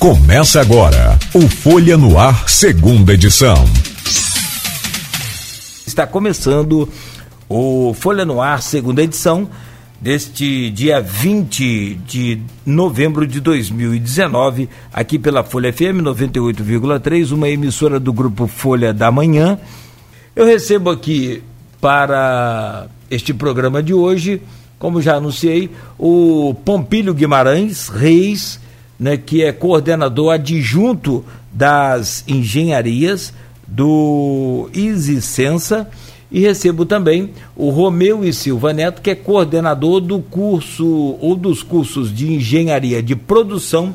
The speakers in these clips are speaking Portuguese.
Começa agora o Folha no Ar, segunda edição. Está começando o Folha no Ar, segunda edição, deste dia 20 de novembro de 2019, aqui pela Folha FM 98,3, uma emissora do grupo Folha da Manhã. Eu recebo aqui para este programa de hoje, como já anunciei, o Pompílio Guimarães Reis né, que é coordenador adjunto das engenharias do Isicensa e recebo também o Romeu e Silva Neto, que é coordenador do curso ou dos cursos de engenharia de produção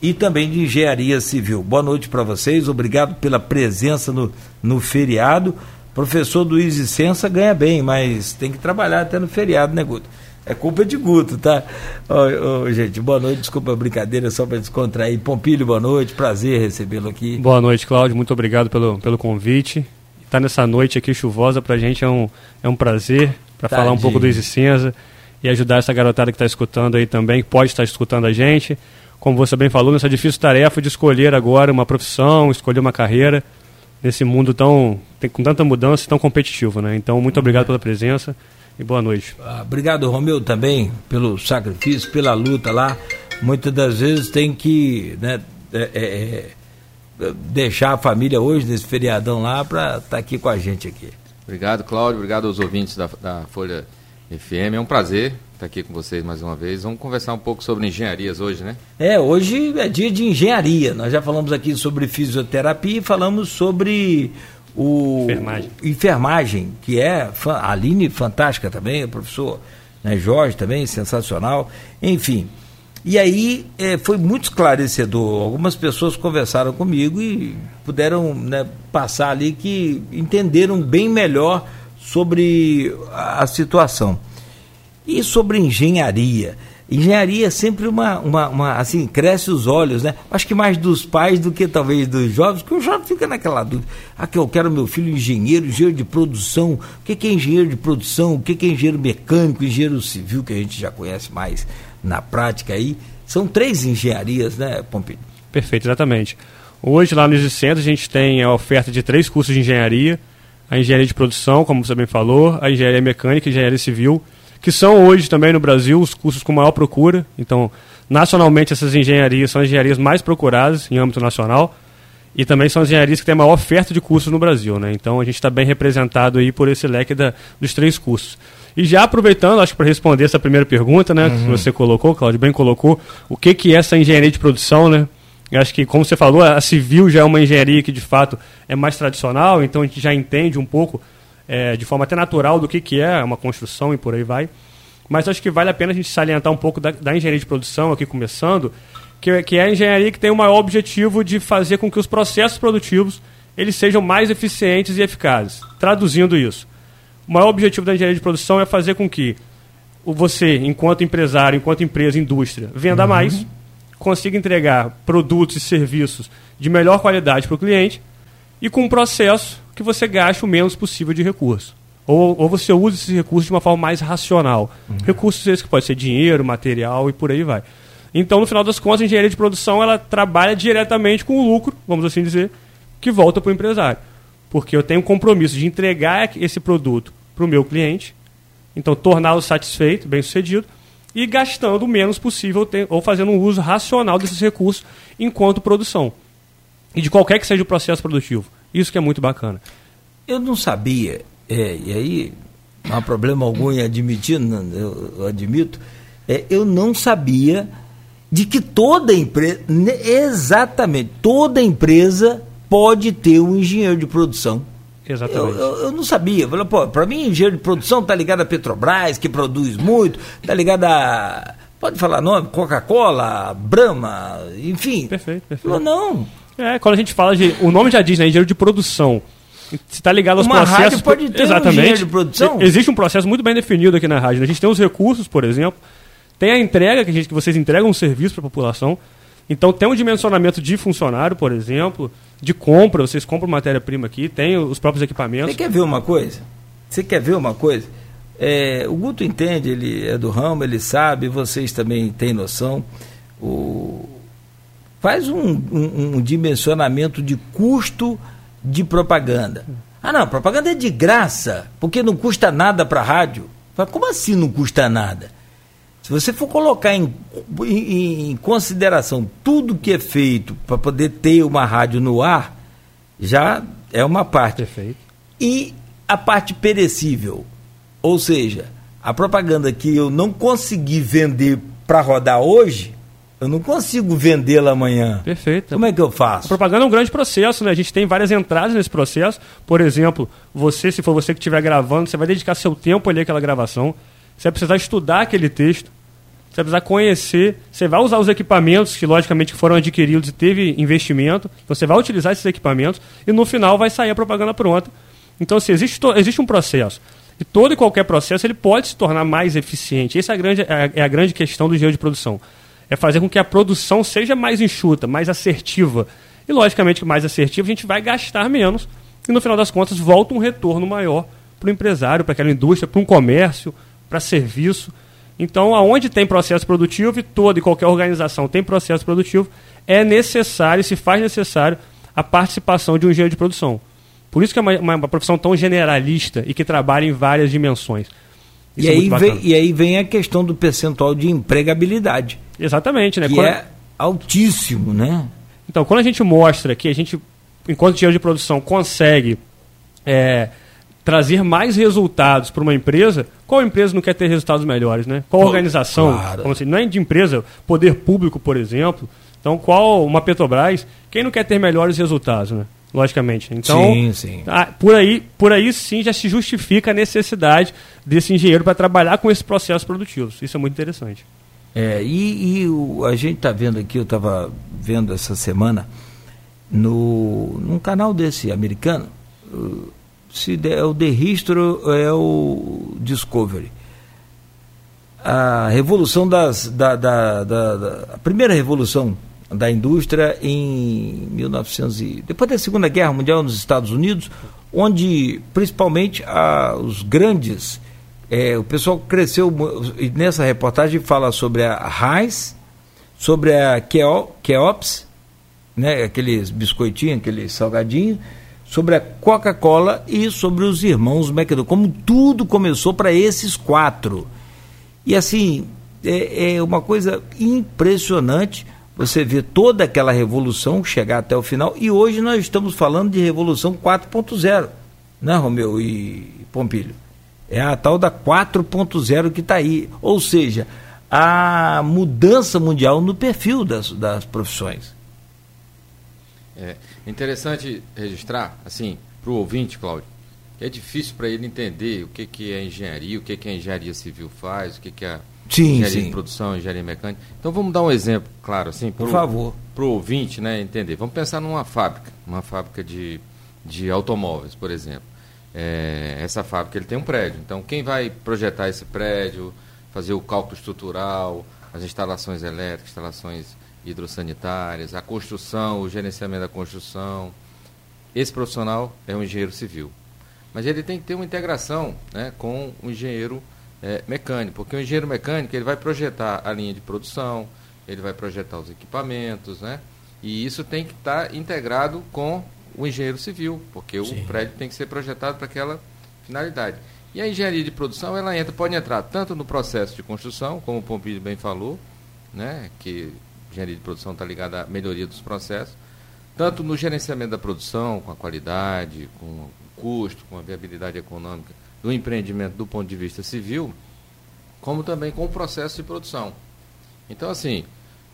e também de engenharia civil. Boa noite para vocês, obrigado pela presença no, no feriado. Professor do Isicensa ganha bem, mas tem que trabalhar até no feriado, né, Guto? É culpa de Guto, tá? Ô, ô, gente, boa noite, desculpa a brincadeira, só para descontrair. Pompilho, boa noite, prazer recebê-lo aqui. Boa noite, Cláudio, muito obrigado pelo, pelo convite. Estar tá nessa noite aqui chuvosa para a gente é um, é um prazer para falar um pouco do Isicenza e ajudar essa garotada que está escutando aí também, que pode estar escutando a gente. Como você bem falou, nessa difícil tarefa de escolher agora uma profissão, escolher uma carreira nesse mundo tão com tanta mudança e tão competitivo, né? Então, muito obrigado pela presença e boa noite. Ah, obrigado, Romeu, também pelo sacrifício, pela luta lá. Muitas das vezes tem que né, é, é, é deixar a família hoje nesse feriadão lá para estar tá aqui com a gente aqui. Obrigado, Cláudio. Obrigado aos ouvintes da, da Folha FM. É um prazer estar aqui com vocês mais uma vez. Vamos conversar um pouco sobre engenharias hoje, né? É, hoje é dia de engenharia. Nós já falamos aqui sobre fisioterapia e falamos sobre o enfermagem, enfermagem que é a Aline fantástica também, o professor né, Jorge também sensacional, enfim. E aí é, foi muito esclarecedor. Algumas pessoas conversaram comigo e puderam né, passar ali que entenderam bem melhor sobre a, a situação. E sobre engenharia. Engenharia é sempre uma, uma, uma, assim, cresce os olhos, né? Acho que mais dos pais do que talvez dos jovens, porque o jovem fica naquela dúvida. Ah, que eu quero meu filho engenheiro, engenheiro de produção. O que é engenheiro de produção? O que é engenheiro mecânico, engenheiro civil, que a gente já conhece mais na prática aí. São três engenharias, né, Pompilho? Perfeito, exatamente. Hoje lá no Centro a gente tem a oferta de três cursos de engenharia. A engenharia de produção, como você bem falou, a engenharia mecânica e a engenharia civil que são hoje também no Brasil os cursos com maior procura. Então, nacionalmente, essas engenharias são as engenharias mais procuradas em âmbito nacional e também são as engenharias que têm a maior oferta de cursos no Brasil. Né? Então, a gente está bem representado aí por esse leque da, dos três cursos. E já aproveitando, acho que para responder essa primeira pergunta, né, uhum. que você colocou, Claudio, bem colocou, o que, que é essa engenharia de produção, né? Eu acho que, como você falou, a civil já é uma engenharia que, de fato, é mais tradicional, então a gente já entende um pouco é, de forma até natural do que, que é uma construção e por aí vai. Mas acho que vale a pena a gente salientar um pouco da, da engenharia de produção aqui começando, que, que é a engenharia que tem o maior objetivo de fazer com que os processos produtivos eles sejam mais eficientes e eficazes. Traduzindo isso, o maior objetivo da engenharia de produção é fazer com que você, enquanto empresário, enquanto empresa, indústria, venda uhum. mais, consiga entregar produtos e serviços de melhor qualidade para o cliente e com um processo que você gaste o menos possível de recurso. Ou, ou você use esses recursos de uma forma mais racional. Uhum. Recursos esses que pode ser dinheiro, material e por aí vai. Então, no final das contas, a engenharia de produção ela trabalha diretamente com o lucro, vamos assim dizer, que volta para o empresário. Porque eu tenho um compromisso de entregar esse produto para o meu cliente, então torná-lo satisfeito, bem sucedido, e gastando o menos possível ou fazendo um uso racional desses recursos enquanto produção. E de qualquer que seja o processo produtivo. Isso que é muito bacana. Eu não sabia, é, e aí não há problema algum em admitir, eu, eu admito, é, eu não sabia de que toda empresa, exatamente, toda empresa pode ter um engenheiro de produção. Exatamente. Eu, eu, eu não sabia. Para mim, engenheiro de produção está ligado a Petrobras, que produz muito, está ligado a. Pode falar nome? Coca-Cola, Brahma, enfim. Perfeito, perfeito. Falou, não. É, quando a gente fala de. O nome já diz, né? Engenheiro de produção. Se está ligado aos Uma processos. Rádio pode ter exatamente. Um de produção. Existe um processo muito bem definido aqui na rádio. Né? A gente tem os recursos, por exemplo. Tem a entrega, que, a gente, que vocês entregam um serviço para a população. Então tem um dimensionamento de funcionário, por exemplo, de compra, vocês compram matéria-prima aqui, tem os próprios equipamentos. Você quer ver uma coisa? Você quer ver uma coisa? É, o Guto entende, ele é do ramo, ele sabe, vocês também têm noção. O, faz um, um, um dimensionamento de custo de propaganda. Ah, não, propaganda é de graça, porque não custa nada para a rádio. Mas como assim não custa nada? Se você for colocar em, em, em consideração tudo que é feito para poder ter uma rádio no ar, já é uma parte. Perfeito. E a parte perecível, ou seja, a propaganda que eu não consegui vender para rodar hoje, eu não consigo vendê-la amanhã. Perfeito. Como é que eu faço? A propaganda é um grande processo, né? A gente tem várias entradas nesse processo. Por exemplo, você, se for você que estiver gravando, você vai dedicar seu tempo ali àquela gravação. Você vai precisar estudar aquele texto. Você vai precisar conhecer. Você vai usar os equipamentos que, logicamente, foram adquiridos e teve investimento. Então, você vai utilizar esses equipamentos e no final vai sair a propaganda pronta. Então, assim, existe, existe um processo. E todo e qualquer processo ele pode se tornar mais eficiente. Essa é a grande, é, é a grande questão do engenheiro de produção é fazer com que a produção seja mais enxuta, mais assertiva. E, logicamente, mais assertiva, a gente vai gastar menos e, no final das contas, volta um retorno maior para o empresário, para aquela indústria, para um comércio, para serviço. Então, aonde tem processo produtivo, e toda e qualquer organização tem processo produtivo, é necessário, se faz necessário, a participação de um engenheiro de produção. Por isso que é uma, uma profissão tão generalista e que trabalha em várias dimensões. E é aí, vem, e aí vem a questão do percentual de empregabilidade. Exatamente, né? Que quando... é altíssimo, né? Então, quando a gente mostra que a gente, enquanto engenheiro de produção, consegue é, trazer mais resultados para uma empresa, qual empresa não quer ter resultados melhores, né? Qual organização? Claro. Assim, não é de empresa, poder público, por exemplo. Então, qual uma Petrobras, quem não quer ter melhores resultados, né? Logicamente. Então, sim, sim. Por, aí, por aí sim já se justifica a necessidade desse engenheiro para trabalhar com esses processos produtivos. Isso é muito interessante. É, e, e o, a gente está vendo aqui, eu estava vendo essa semana, no, num canal desse americano, se é o The History é o Discovery. A revolução das. Da, da, da, da a primeira revolução da indústria em 1900 e, depois da Segunda Guerra Mundial nos Estados Unidos, onde principalmente a, os grandes é, o pessoal cresceu nessa reportagem fala sobre a Heinz, sobre a Keops, né, aqueles biscoitinhos, aqueles salgadinhos, sobre a Coca-Cola e sobre os irmãos McDonald's, como tudo começou para esses quatro. E assim, é, é uma coisa impressionante você vê toda aquela revolução chegar até o final, e hoje nós estamos falando de revolução 4.0, né, Romeu e Pompilho? É a tal da 4.0 que está aí. Ou seja, a mudança mundial no perfil das, das profissões. É interessante registrar, assim, para o ouvinte, Cláudio, é difícil para ele entender o que, que é engenharia, o que, que a engenharia civil faz, o que, que é sim, engenharia sim. de produção, engenharia mecânica. Então vamos dar um exemplo, claro, assim, pro, por favor, para o ouvinte, né, entender. Vamos pensar numa fábrica, uma fábrica de, de automóveis, por exemplo. É, essa fábrica ele tem um prédio. Então quem vai projetar esse prédio, fazer o cálculo estrutural, as instalações elétricas, instalações hidrossanitárias, a construção, o gerenciamento da construção. Esse profissional é um engenheiro civil. Mas ele tem que ter uma integração né, com o engenheiro é, mecânico, porque o engenheiro mecânico ele vai projetar a linha de produção, ele vai projetar os equipamentos, né? E isso tem que estar tá integrado com o engenheiro civil, porque Sim. o prédio tem que ser projetado para aquela finalidade. E a engenharia de produção ela entra, pode entrar tanto no processo de construção, como o Pompilho bem falou, né? Que engenharia de produção está ligada à melhoria dos processos, tanto no gerenciamento da produção, com a qualidade, com o custo, com a viabilidade econômica do empreendimento do ponto de vista civil, como também com o processo de produção. Então, assim,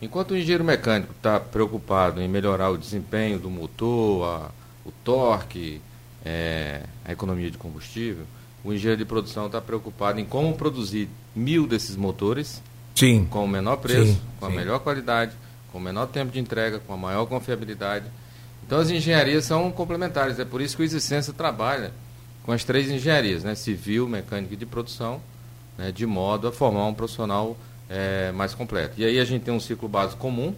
enquanto o engenheiro mecânico está preocupado em melhorar o desempenho do motor, a, o torque, é, a economia de combustível, o engenheiro de produção está preocupado em como produzir mil desses motores sim. com o menor preço, sim, com a melhor qualidade, com o menor tempo de entrega, com a maior confiabilidade. Então as engenharias são complementares, é por isso que o Existência trabalha com as três engenharias, né, civil, mecânica e de produção, né, de modo a formar um profissional é, mais completo. E aí a gente tem um ciclo básico comum,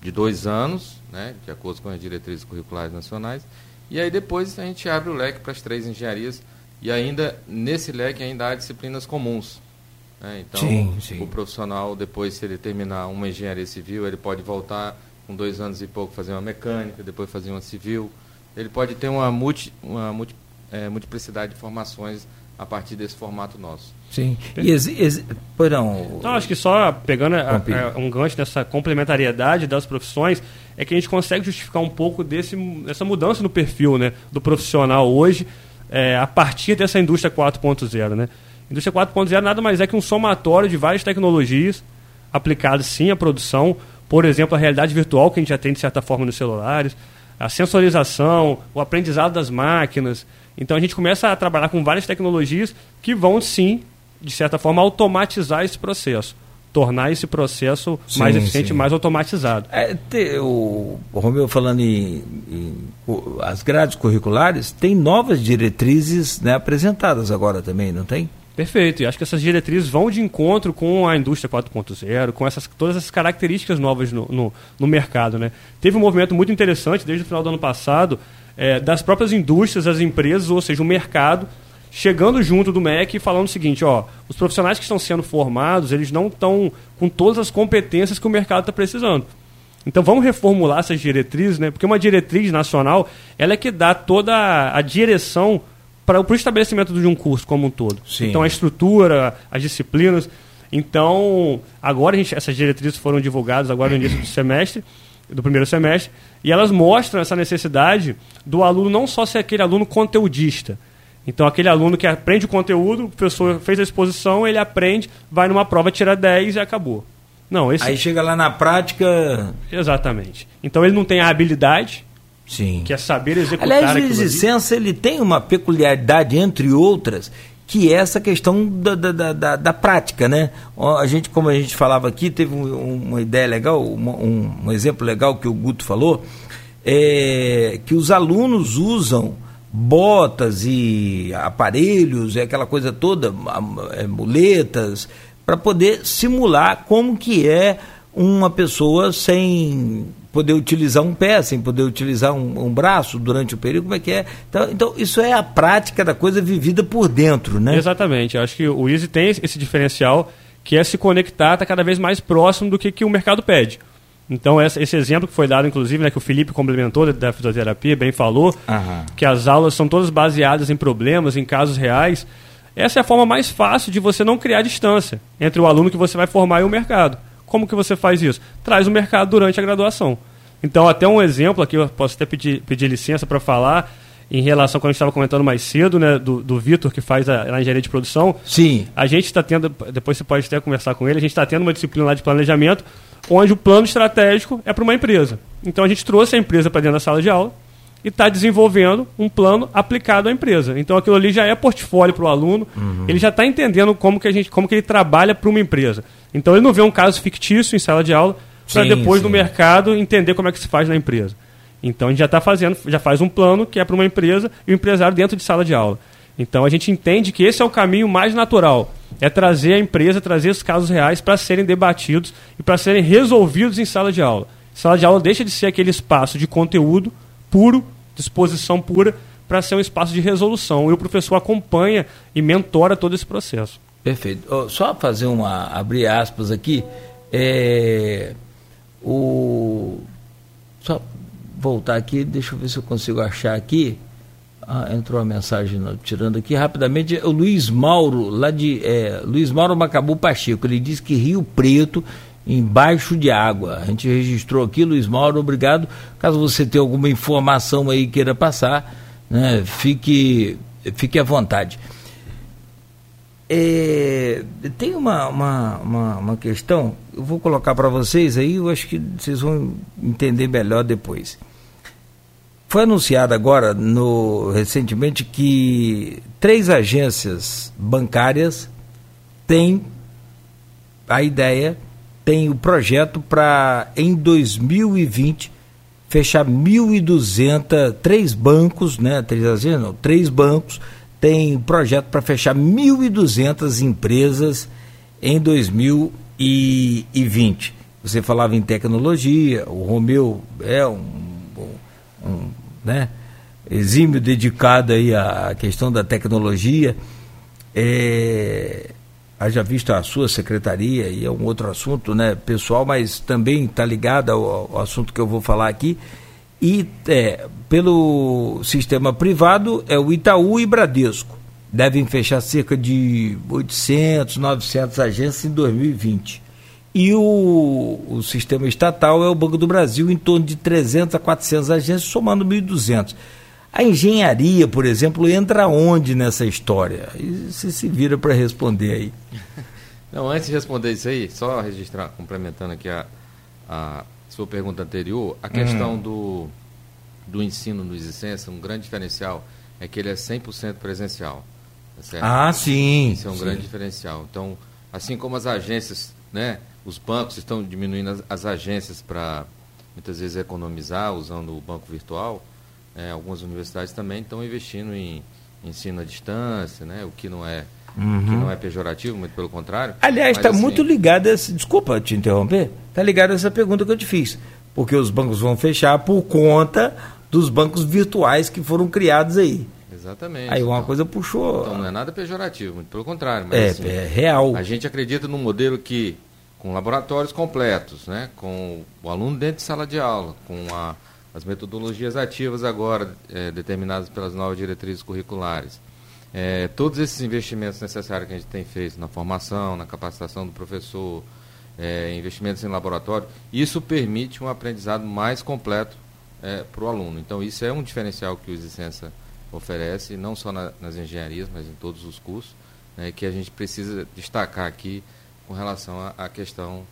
de dois anos, né, de acordo com as diretrizes curriculares nacionais, e aí depois a gente abre o leque para as três engenharias, e ainda nesse leque ainda há disciplinas comuns. Né? Então, sim, sim. o profissional, depois, se ele terminar uma engenharia civil, ele pode voltar com dois anos e pouco, fazer uma mecânica, depois fazer uma civil. Ele pode ter uma, multi, uma multi, é, multiplicidade de formações a partir desse formato nosso. Sim. E ex, ex, não, então, acho que só pegando a, a, um gancho dessa complementariedade das profissões, é que a gente consegue justificar um pouco desse, dessa mudança no perfil né, do profissional hoje, é, a partir dessa indústria 4.0. Né? Indústria 4.0 nada mais é que um somatório de várias tecnologias aplicadas sim à produção, por exemplo, a realidade virtual que a gente já tem de certa forma nos celulares, a sensorização, o aprendizado das máquinas. Então a gente começa a trabalhar com várias tecnologias que vão sim, de certa forma, automatizar esse processo. Tornar esse processo sim, mais eficiente, sim. mais automatizado. É, te, o, o Romeu falando em, em o, as grades curriculares, tem novas diretrizes né, apresentadas agora também, não tem? Perfeito. E acho que essas diretrizes vão de encontro com a indústria 4.0, com essas, todas essas características novas no, no, no, mercado. Né? Teve um movimento muito interessante desde o final do ano passado é, das próprias indústrias, as empresas, ou seja, o mercado, chegando junto do MEC e falando o seguinte, ó, os profissionais que estão sendo formados, eles não estão com todas as competências que o mercado está precisando. Então vamos reformular essas diretrizes, né? Porque uma diretriz nacional, ela é que dá toda a direção para o estabelecimento de um curso como um todo. Sim. Então, a estrutura, as disciplinas. Então, agora gente, essas diretrizes foram divulgadas agora no início do semestre, do primeiro semestre, e elas mostram essa necessidade do aluno não só ser aquele aluno conteudista. Então, aquele aluno que aprende o conteúdo, o professor fez a exposição, ele aprende, vai numa prova, tira 10 e acabou. Não, esse... Aí chega lá na prática. Exatamente. Então ele não tem a habilidade, Sim. que é saber executar Aliás, o licença ele tem uma peculiaridade, entre outras, que é essa questão da, da, da, da, prática, né? A gente, como a gente falava aqui, teve um, uma ideia legal, um, um, exemplo legal que o Guto falou, é que os alunos usam botas e aparelhos, é aquela coisa toda, é, muletas, para poder simular como que é uma pessoa sem poder utilizar um pé, sem poder utilizar um, um, braço durante o período, como é que é? Então, então, isso é a prática da coisa vivida por dentro, né? Exatamente. Eu acho que o Easy tem esse diferencial que é se conectar, está cada vez mais próximo do que, que o mercado pede. Então, esse exemplo que foi dado, inclusive, né, que o Felipe complementou da fisioterapia, bem falou, uhum. que as aulas são todas baseadas em problemas, em casos reais. Essa é a forma mais fácil de você não criar distância entre o aluno que você vai formar e o mercado. Como que você faz isso? Traz o mercado durante a graduação. Então, até um exemplo aqui, eu posso até pedir, pedir licença para falar, em relação, quando a gente estava comentando mais cedo, né, do, do Vitor, que faz a, a, engenharia de produção. Sim. A gente está tendo, depois você pode até conversar com ele, a gente está tendo uma disciplina lá de planejamento, onde o plano estratégico é para uma empresa. Então, a gente trouxe a empresa para dentro da sala de aula e está desenvolvendo um plano aplicado à empresa. Então, aquilo ali já é portfólio para o aluno, uhum. ele já está entendendo como que, a gente, como que ele trabalha para uma empresa. Então ele não vê um caso fictício em sala de aula para depois sim. no mercado entender como é que se faz na empresa. Então a gente já está fazendo, já faz um plano que é para uma empresa e o um empresário dentro de sala de aula. Então a gente entende que esse é o caminho mais natural, é trazer a empresa, trazer os casos reais para serem debatidos e para serem resolvidos em sala de aula. Sala de aula deixa de ser aquele espaço de conteúdo puro, disposição pura, para ser um espaço de resolução. E o professor acompanha e mentora todo esse processo. Perfeito. Só fazer uma. abrir aspas aqui. É, o, só voltar aqui, deixa eu ver se eu consigo achar aqui. Ah, entrou uma mensagem tirando aqui rapidamente. O Luiz Mauro, lá de. É, Luiz Mauro Macabu Pacheco, ele diz que Rio Preto, embaixo de água. A gente registrou aqui, Luiz Mauro, obrigado. Caso você tenha alguma informação aí queira passar, né, fique, fique à vontade. É, tem uma, uma, uma, uma, questão, eu vou colocar para vocês aí, eu acho que vocês vão entender melhor depois. Foi anunciado agora, no, recentemente, que três agências bancárias têm a ideia, têm o projeto para, em 2020, fechar 1.200, três bancos, né, três agências, não, três bancos, tem projeto para fechar 1.200 empresas em 2020. Você falava em tecnologia, o Romeu é um, um né, exímio dedicado aí à questão da tecnologia. É, haja visto a sua secretaria, e é um outro assunto né, pessoal, mas também está ligado ao, ao, assunto que eu vou falar aqui. E é, pelo sistema privado é o Itaú e Bradesco. Devem fechar cerca de 800, 900 agências em 2020. E o, o sistema estatal é o Banco do Brasil, em torno de 300 a 400 agências, somando 1.200. A engenharia, por exemplo, entra onde nessa história? E você se vira para responder aí. Não, antes de responder isso aí, só registrar, complementando aqui a, a sua pergunta anterior, a questão hum. do, do ensino no Existência, um grande diferencial é que ele é 100% presencial. Tá ah, sim. Isso é um sim. grande diferencial. Então, assim como as agências, né, os bancos estão diminuindo as, as agências para muitas vezes economizar usando o banco virtual, é, algumas universidades também estão investindo em ensino à distância, né? O que não é uhum. que não é pejorativo, muito pelo contrário. Aliás, está assim... muito ligado a esse, desculpa te interromper, está ligado a essa pergunta que eu te fiz, porque os bancos vão fechar por conta dos bancos virtuais que foram criados aí. Exatamente. Aí uma então, coisa puxou. Então não é nada pejorativo, muito pelo contrário. Mas, é, assim, é real. A gente acredita num modelo que com laboratórios completos, né, com o aluno dentro de sala de aula, com a as metodologias ativas agora é, determinadas pelas novas diretrizes curriculares. É, todos esses investimentos necessários que a gente tem feito na formação, na capacitação do professor, é, investimentos em laboratório, isso permite um aprendizado mais completo é, para o aluno. Então, isso é um diferencial que o Existência oferece, não só na, nas engenharias, mas em todos os cursos, né, que a gente precisa destacar aqui com relação à questão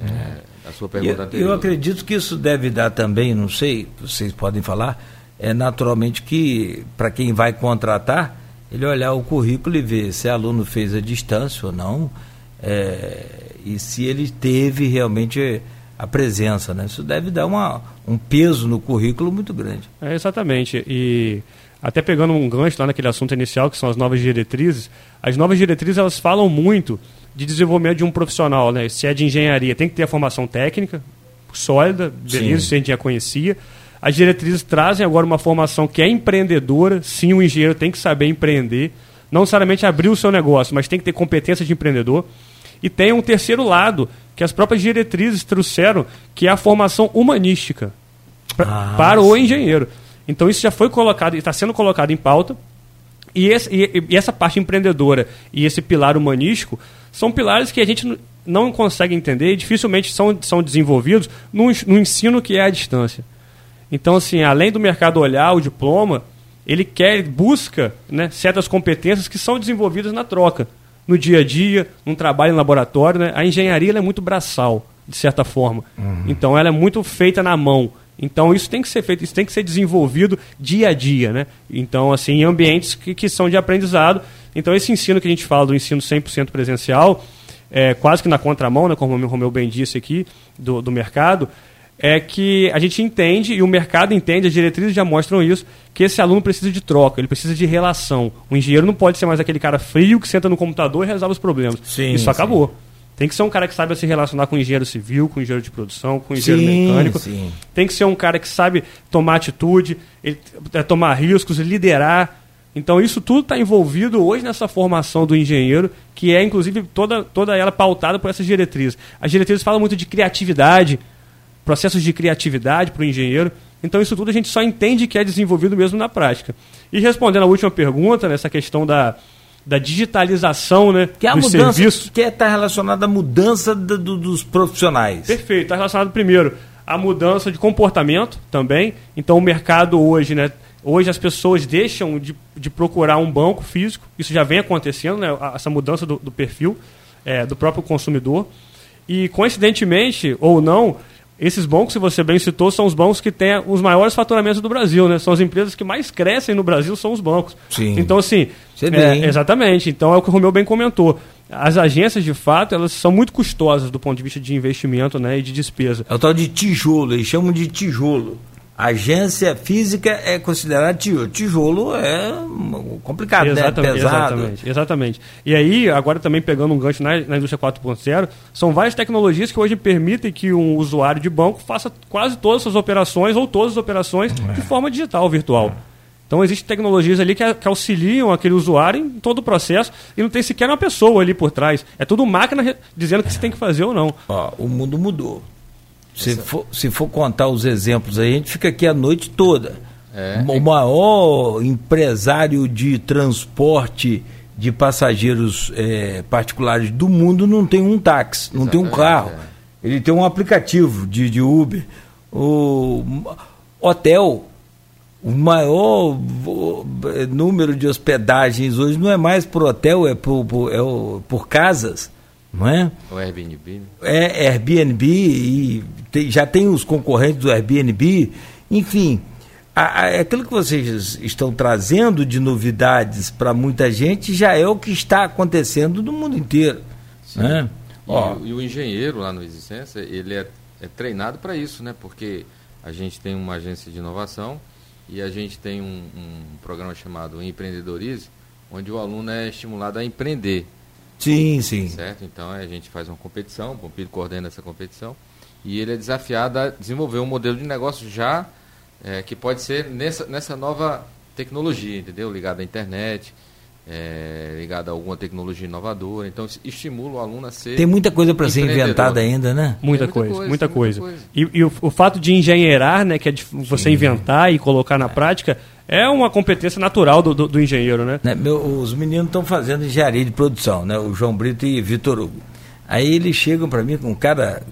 é, a sua pergunta eu, anterior. Eu acredito que isso deve dar também, não sei, vocês podem falar, é naturalmente que para quem vai contratar, ele olhar o currículo e ver se o aluno fez a distância ou não, é, e se ele teve realmente a presença, né? Isso deve dar uma, um peso no currículo muito grande. É, exatamente. E até pegando um gancho lá naquele assunto inicial, que são as novas diretrizes, as novas diretrizes elas falam muito de desenvolvimento de um profissional, né? Se é de engenharia, tem que ter a formação técnica sólida, beleza, isso a gente já conhecia. As diretrizes trazem agora uma formação que é empreendedora, sim, o engenheiro tem que saber empreender, não necessariamente abrir o seu negócio, mas tem que ter competência de empreendedor. E tem um terceiro lado, que as próprias diretrizes trouxeram, que é a formação humanística pra, ah, para sim. o engenheiro. Então isso já foi colocado, está sendo colocado em pauta. E, esse, e, e, essa parte empreendedora e esse pilar humanístico são pilares que a gente não consegue entender e dificilmente são, são desenvolvidos no, no ensino que é à distância. Então, assim, além do mercado olhar o diploma, ele quer, busca né, certas competências que são desenvolvidas na troca, no dia a dia, num trabalho em laboratório. Né? A engenharia é muito braçal, de certa forma. Uhum. Então, ela é muito feita na mão. Então isso tem que ser feito, isso tem que ser desenvolvido dia a dia, né? Então, assim, em ambientes que, que são de aprendizado. Então esse ensino que a gente fala do ensino 100% presencial, é, quase que na contramão, né, como o Romeu bem disse aqui, do, do mercado, é que a gente entende, e o mercado entende, as diretrizes já mostram isso, que esse aluno precisa de troca, ele precisa de relação. O engenheiro não pode ser mais aquele cara frio que senta no computador e resolve os problemas. Sim, isso sim. Tem que ser um cara que saiba se relacionar com engenheiro civil, com engenheiro de produção, com engenheiro sim, mecânico. Sim. Tem que ser um cara que sabe tomar atitude, ele, é, tomar riscos, liderar. Então isso tudo está envolvido hoje nessa formação do engenheiro, que é inclusive toda, toda ela pautada por essas diretrizes. As diretrizes falam muito de criatividade, processos de criatividade para o engenheiro. Então isso tudo a gente só entende que é desenvolvido mesmo na prática. E respondendo a última pergunta, nessa questão da, da digitalização né, que é a dos mudança, serviços. Que está é, relacionada à mudança do, do, dos profissionais. Perfeito, está relacionado primeiro à mudança de comportamento também. Então o mercado hoje, né, hoje as pessoas deixam de, de procurar um banco físico, isso já vem acontecendo, né, essa mudança do, do perfil é, do próprio consumidor. E coincidentemente, ou não, esses bancos, se você bem citou, são os bancos que têm os maiores faturamentos do Brasil, né? São as empresas que mais crescem no Brasil, são os bancos. Sim. Então, assim, é, exatamente. Então, é o que o Romeu bem comentou. As agências, de fato, elas são muito custosas do ponto de vista de investimento né, e de despesa. É o tal de tijolo, eles chamam de tijolo agência física é considerada tijolo. Tijolo é complicado, exatamente, né? Pesado. Exatamente, exatamente. E aí, agora também pegando um gancho na, na indústria 4.0, são várias tecnologias que hoje permitem que um usuário de banco faça quase todas as operações ou todas as operações é. de forma digital, virtual. Então existem tecnologias ali que, que, auxiliam aquele usuário em todo o processo e não tem sequer uma pessoa ali por trás. É tudo máquina dizendo o que você tem que fazer ou não. Ó, o mundo mudou. Se for, se for contar os exemplos aí, a gente fica aqui a noite toda. É. O maior empresário de transporte de passageiros é, particulares do mundo não tem um táxi, não tem um carro. É. Ele tem um aplicativo de, de Uber. O hotel, o maior número de hospedagens hoje não é mais por hotel, é por, por, é por casas não é? O Airbnb. Né? É, Airbnb e tem, já tem os concorrentes do Airbnb, enfim, a, a, aquilo que vocês estão trazendo de novidades para muita gente já é o que está acontecendo no mundo inteiro. Sim. Né? E, Ó, e, o engenheiro lá no Existência, ele é, é treinado para isso, né? Porque a gente tem uma agência de inovação e a gente tem um, um programa chamado Empreendedorize, onde o aluno é estimulado a empreender. Sim, sim. Certo? Então a gente faz uma competição, o Pompilho coordena essa competição, e ele é desafiado a desenvolver um modelo de negócio já é, que pode ser nessa, nessa nova tecnologia, entendeu? Ligado à internet, é, ligado a alguma tecnologia inovadora. Então, estimula o aluno a ser. Tem muita coisa para ser inventada ainda, né? Muita, muita coisa, coisa, muita coisa. Coisa. E, e o, o, fato de engenheirar, né, que é de você Sim. inventar e colocar na é. prática, é uma competência natural do, do, do engenheiro, né? né meu, os meninos estão fazendo engenharia de produção, né? O João Brito e Vitor Hugo. Aí eles chegam para mim com cada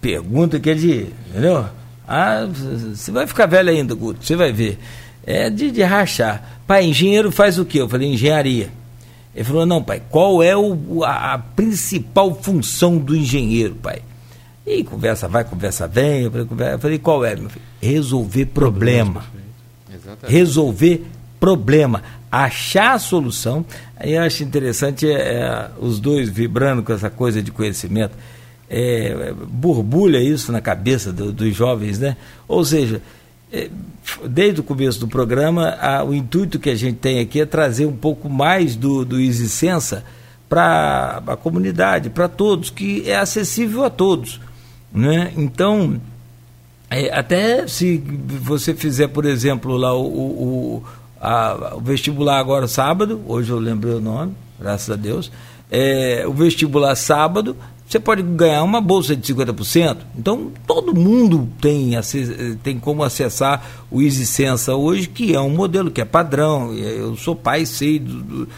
pergunta que é de. Entendeu? Ah, você vai ficar velho ainda, Guto, você vai ver. É de, de rachar. Pai, engenheiro faz o quê? Eu falei, engenharia. Ele falou, não, pai, qual é o, a, a principal função do engenheiro, pai? E conversa vai, conversa vem. Eu falei, conversa, eu falei qual é, meu filho? Resolver problema. Resolver problema. Achar a solução. Aí eu acho interessante é, é, os dois vibrando com essa coisa de conhecimento é, borbulha isso na cabeça do, dos jovens, né? Ou seja, é, desde o começo do programa, a, o intuito que a gente tem aqui é trazer um pouco mais do, do Sensa para a comunidade, para todos, que é acessível a todos. Né? Então, é, até se você fizer, por exemplo, lá o, o, a, o vestibular agora sábado, hoje eu lembrei o nome, graças a Deus, é, o vestibular sábado, você pode ganhar uma bolsa de 50%. Então, todo mundo tem, tem como acessar o EasySensa hoje, que é um modelo que é padrão. Eu sou pai, sei, do, do,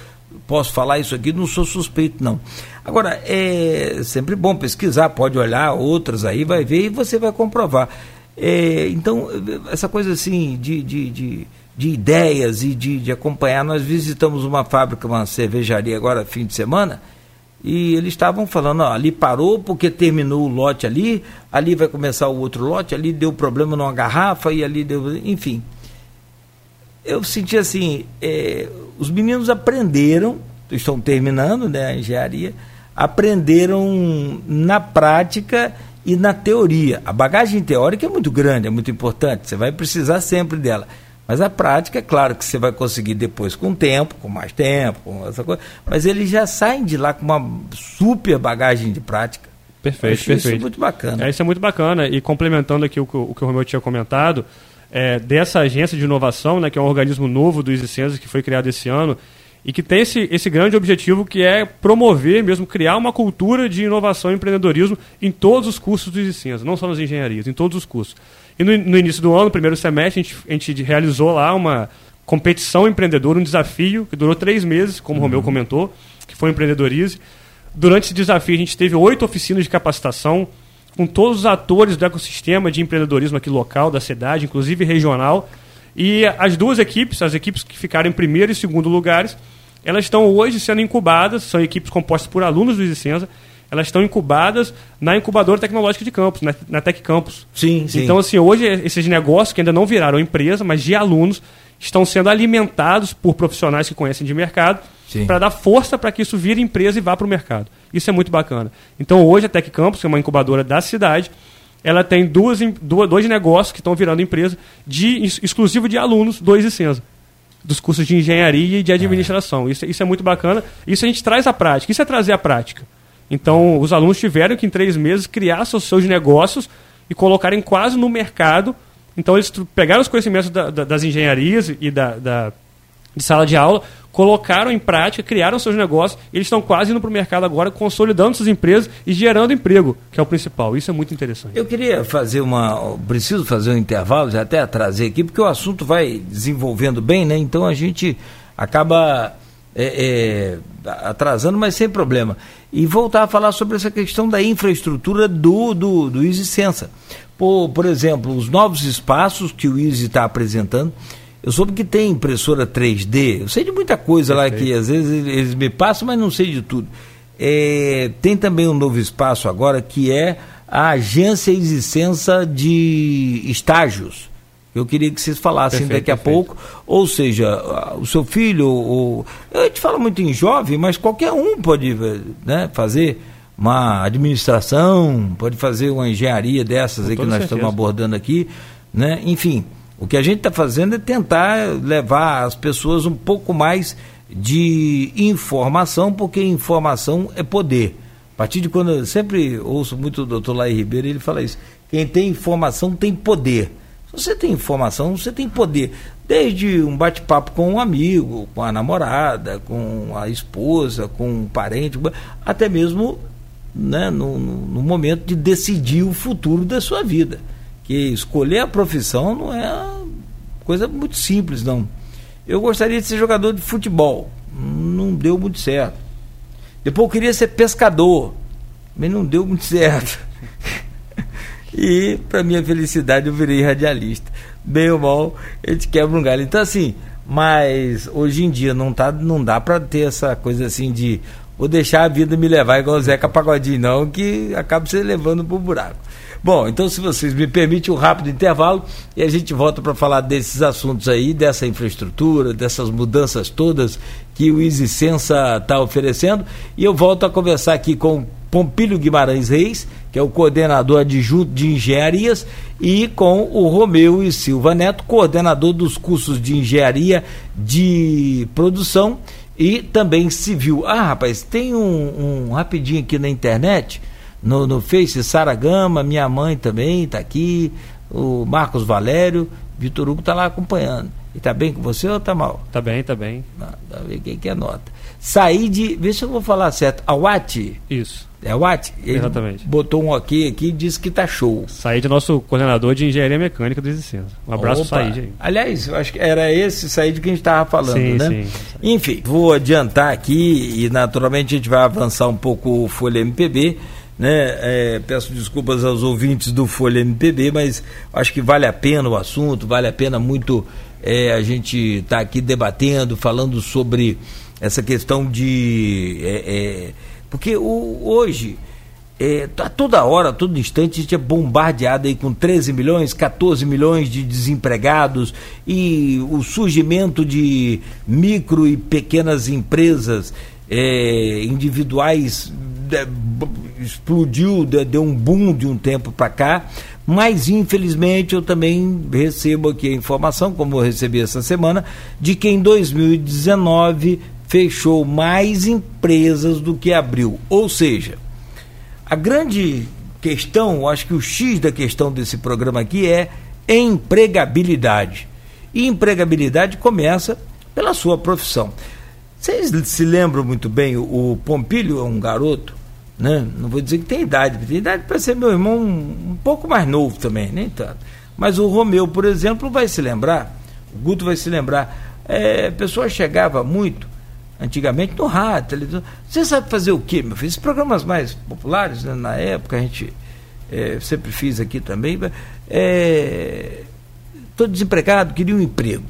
posso falar isso aqui, não sou suspeito, não. Agora, é sempre bom pesquisar, pode olhar outras aí, vai ver e você vai comprovar. É, então, essa coisa assim de, de, de, de ideias e de, de acompanhar, nós visitamos uma fábrica, uma cervejaria agora, fim de semana, e eles estavam falando, ó, ali parou porque terminou o lote ali, ali vai começar o outro lote, ali deu problema numa garrafa e ali deu. Enfim. Eu senti assim, é, os meninos aprenderam, estão terminando né, a engenharia, aprenderam na prática e na teoria. A bagagem teórica é muito grande, é muito importante, você vai precisar sempre dela. Mas a prática, é claro que você vai conseguir depois com tempo, com mais tempo, com essa coisa, mas eles já saem de lá com uma super bagagem de prática. Perfeito, perfeito. Isso é muito bacana. É, isso é muito bacana. E complementando aqui o que o, que o Romeu tinha comentado, é, dessa agência de inovação, né, que é um organismo novo do Isicenza, que foi criado esse ano, e que tem esse, esse grande objetivo que é promover, mesmo criar uma cultura de inovação e empreendedorismo em todos os cursos do Isicenza, não só nas engenharias, em todos os cursos. E no, no início do ano, primeiro semestre, a gente, a gente realizou lá uma competição empreendedora, um desafio que durou três meses, como uhum. o Romeu comentou, que foi Empreendedorize. Durante esse desafio, a gente teve oito oficinas de capacitação com todos os atores do ecossistema de empreendedorismo aqui local, da cidade, inclusive regional. E as duas equipes, as equipes que ficaram em primeiro e segundo lugares, elas estão hoje sendo incubadas, são equipes compostas por alunos do Licença, elas estão incubadas na incubadora tecnológica de campus, na, na Tec Campus. Sim, sim. Então, assim, hoje esses negócios que ainda não viraram empresa, mas de alunos, estão sendo alimentados por profissionais que conhecem de mercado para dar força para que isso vire empresa e vá para o mercado. Isso é muito bacana. Então, hoje a Tec Campus, que é uma incubadora da cidade, ela tem duas, duas, dois negócios que estão virando empresa de, exclusivo de alunos do Existenza dos cursos de engenharia e de administração. Isso, isso é muito bacana. Isso a gente traz à prática. Isso é trazer à prática. Então, os alunos tiveram que, em três meses, criar seus, seus negócios e colocarem quase no mercado Então eles pegaram os conhecimentos da, da, das engenharias e da, da, de sala de aula, colocaram em prática, criaram seus negócios, e eles estão quase indo para o mercado agora, consolidando suas empresas e gerando emprego, que é o principal. Isso é muito interessante. Eu queria fazer uma. Preciso fazer um intervalo, já até trazer aqui, porque o assunto vai desenvolvendo bem, né? Então a gente acaba é, é, atrasando, mas sem problema. E voltar a falar sobre essa questão da infraestrutura do, do, do Easy Sensa. Por, por exemplo, os novos espaços que o Easy está apresentando. Eu soube que tem impressora 3D, eu sei de muita coisa lá que às vezes eles me passam, mas não sei de tudo. É, tem também um novo espaço agora que é a Agência Existência de Estágios. Eu queria que vocês falassem perfeito, daqui a perfeito. pouco. Ou seja, o seu filho, ou, a gente fala muito em jovem, mas qualquer um pode né, fazer uma administração, pode fazer uma engenharia dessas aí que nós certeza. estamos abordando aqui, né? Enfim, o que a gente está fazendo é tentar levar as pessoas um pouco mais de informação, porque informação é poder. A partir de quando eu sempre ouço muito o doutor Lai Ribeiro, ele fala isso. Quem tem informação tem poder. Você tem informação, você tem poder. Desde um bate-papo com um amigo, com a namorada, com a esposa, com um parente, até mesmo né, no, no, momento de decidir o futuro da sua vida. Que escolher a profissão não é coisa muito simples, não. Eu gostaria de ser jogador de futebol, não deu muito certo. Depois eu queria ser pescador, mas não deu muito certo. E, para minha felicidade, eu virei radialista. Bem ou mal, a gente quebra um galho. Então, assim, mas hoje em dia não, tá, não dá para ter essa coisa assim de vou deixar a vida me levar igual o Zeca Pagodinho, não, que acaba se levando pro buraco. Bom, então se vocês me permitem um rápido intervalo e a gente volta para falar desses assuntos aí, dessa infraestrutura, dessas mudanças todas que o Easy Sensa está oferecendo. E eu volto a conversar aqui com Pompílio Guimarães Reis, que é o coordenador adjunto de engenharias, e com o Romeu e Silva Neto, coordenador dos cursos de engenharia de produção e também civil. Ah, rapaz, tem um, um rapidinho aqui na internet, no, no Face, Sara Gama, minha mãe também está aqui, o Marcos Valério, Vitor Hugo está lá acompanhando. E tá bem com você ou tá mal? Tá bem, tá bem. Tá bem, quem que anota? Saí de. Vê se eu vou falar certo. A Watt? Isso. É a Watt? Exatamente. Botou um ok aqui e disse que tá show. Saí nosso coordenador de engenharia mecânica do Existência. Um abraço Opa. Said aí. Aliás, eu acho que era esse Said que a gente estava falando, sim, né? Sim. Enfim, vou adiantar aqui e naturalmente a gente vai avançar um pouco o Folha MPB. Né? É, peço desculpas aos ouvintes do Folha MPB, mas acho que vale a pena o assunto, vale a pena muito é, a gente estar tá aqui debatendo, falando sobre essa questão de. É, é, porque o, hoje, é, a toda hora, a todo instante, a gente é bombardeado aí com 13 milhões, 14 milhões de desempregados e o surgimento de micro e pequenas empresas é, individuais é, explodiu, deu um boom de um tempo para cá. Mas, infelizmente, eu também recebo aqui a informação, como eu recebi essa semana, de que em 2019 fechou mais empresas do que abriu. Ou seja, a grande questão, acho que o X da questão desse programa aqui é empregabilidade. E empregabilidade começa pela sua profissão. Vocês se lembram muito bem, o Pompílio é um garoto né? Não vou dizer que tem idade, tem idade para ser meu irmão um, um, pouco mais novo também, nem tanto. Mas o Romeu, por exemplo, vai se lembrar, o Guto vai se lembrar, é, a pessoa chegava muito, antigamente, no rádio, televisão. Você sabe fazer o quê, meu filho? Esses programas mais populares, né? na época, a gente é, sempre fiz aqui também. Estou é, desempregado, queria um emprego.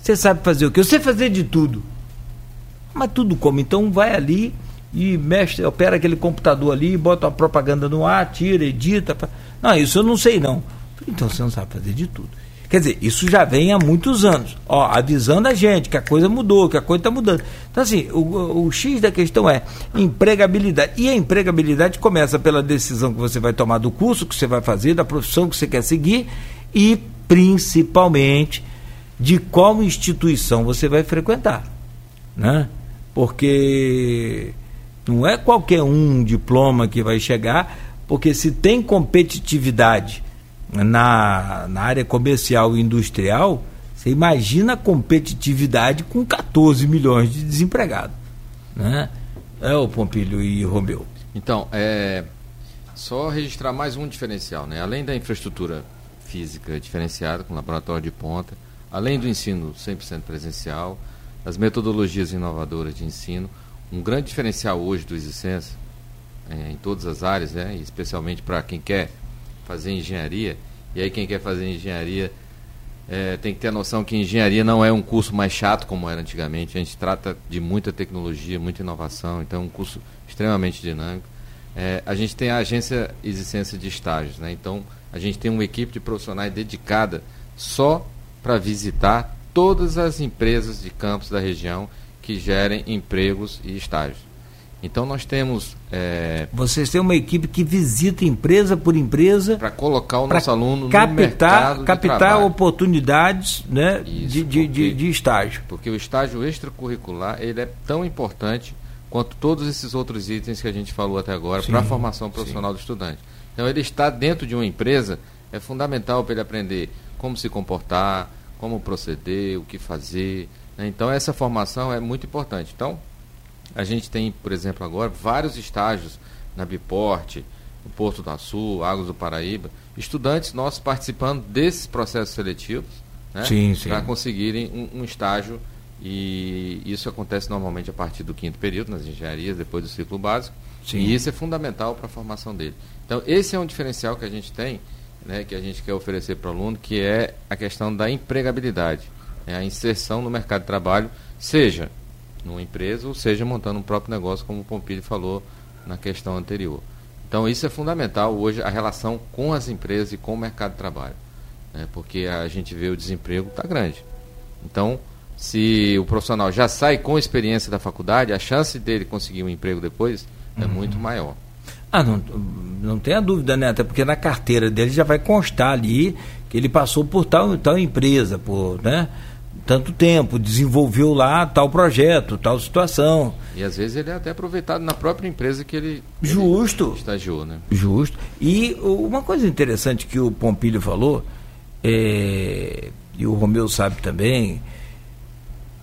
Você sabe fazer o quê? Eu sei fazer de tudo. Mas tudo como? Então vai ali e mexe, opera aquele computador ali, bota uma propaganda no ar, tira, edita. Não, isso eu não sei não. Então você não sabe fazer de tudo. Quer dizer, isso já vem há muitos anos, ó, avisando a gente que a coisa mudou, que a coisa está mudando. Então, assim, o, o X da questão é empregabilidade. E a empregabilidade começa pela decisão que você vai tomar do curso que você vai fazer, da profissão que você quer seguir e, principalmente, de qual instituição você vai frequentar. Né? Porque não é qualquer um diploma que vai chegar, porque se tem competitividade na, na área comercial e industrial, você imagina a competitividade com 14 milhões de desempregados. Né? É o Pompilho e Romeu. Então, é, só registrar mais um diferencial, né? Além da infraestrutura física diferenciada, com laboratório de ponta, além do ensino 100% presencial, as metodologias inovadoras de ensino, um grande diferencial hoje do Existência, é, em todas as áreas, né? especialmente para quem quer fazer engenharia, e aí quem quer fazer engenharia é, tem que ter a noção que engenharia não é um curso mais chato como era antigamente. A gente trata de muita tecnologia, muita inovação, então é um curso extremamente dinâmico. É, a gente tem a agência existência de estágios, né? então a gente tem uma equipe de profissionais dedicada só para visitar todas as empresas de campos da região que gerem empregos e estágios. Então nós temos. É, Vocês têm uma equipe que visita empresa por empresa. Para colocar o nosso aluno captar, no mercado Captar oportunidades né, Isso, de, de, porque, de estágio. Porque o estágio extracurricular ele é tão importante quanto todos esses outros itens que a gente falou até agora para a formação profissional sim. do estudante. Então ele está dentro de uma empresa é fundamental para ele aprender como se comportar, como proceder, o que fazer. Né? Então essa formação é muito importante. Então a gente tem, por exemplo, agora vários estágios na Biporte, no Porto do Sul, Águas do Paraíba, estudantes nossos participando desses processos seletivos né, para conseguirem um, um, estágio e isso acontece normalmente a partir do quinto período nas engenharias, depois do ciclo básico. Sim. E isso é fundamental para a formação dele. Então, esse é um diferencial que a gente tem, né, que a gente quer oferecer para o aluno, que é a questão da empregabilidade, é a inserção no mercado de trabalho, seja numa empresa, ou seja, montando um próprio negócio, como o Pompilho falou na questão anterior. Então, isso é fundamental hoje, a relação com as empresas e com o mercado de trabalho, né? porque a gente vê o desemprego está grande. Então, se o profissional já sai com experiência da faculdade, a chance dele conseguir um emprego depois é uhum. muito maior. Ah, não, não tenha dúvida, né? Até porque na carteira dele já vai constar ali que ele passou por tal, tal empresa, por, né? Tanto tempo, desenvolveu lá tal projeto, tal situação. E às vezes ele é até aproveitado na própria empresa que ele, Justo. Ele estagiou, né? Justo. E uma coisa interessante que o Pompilho falou, é, e o Romeu sabe também,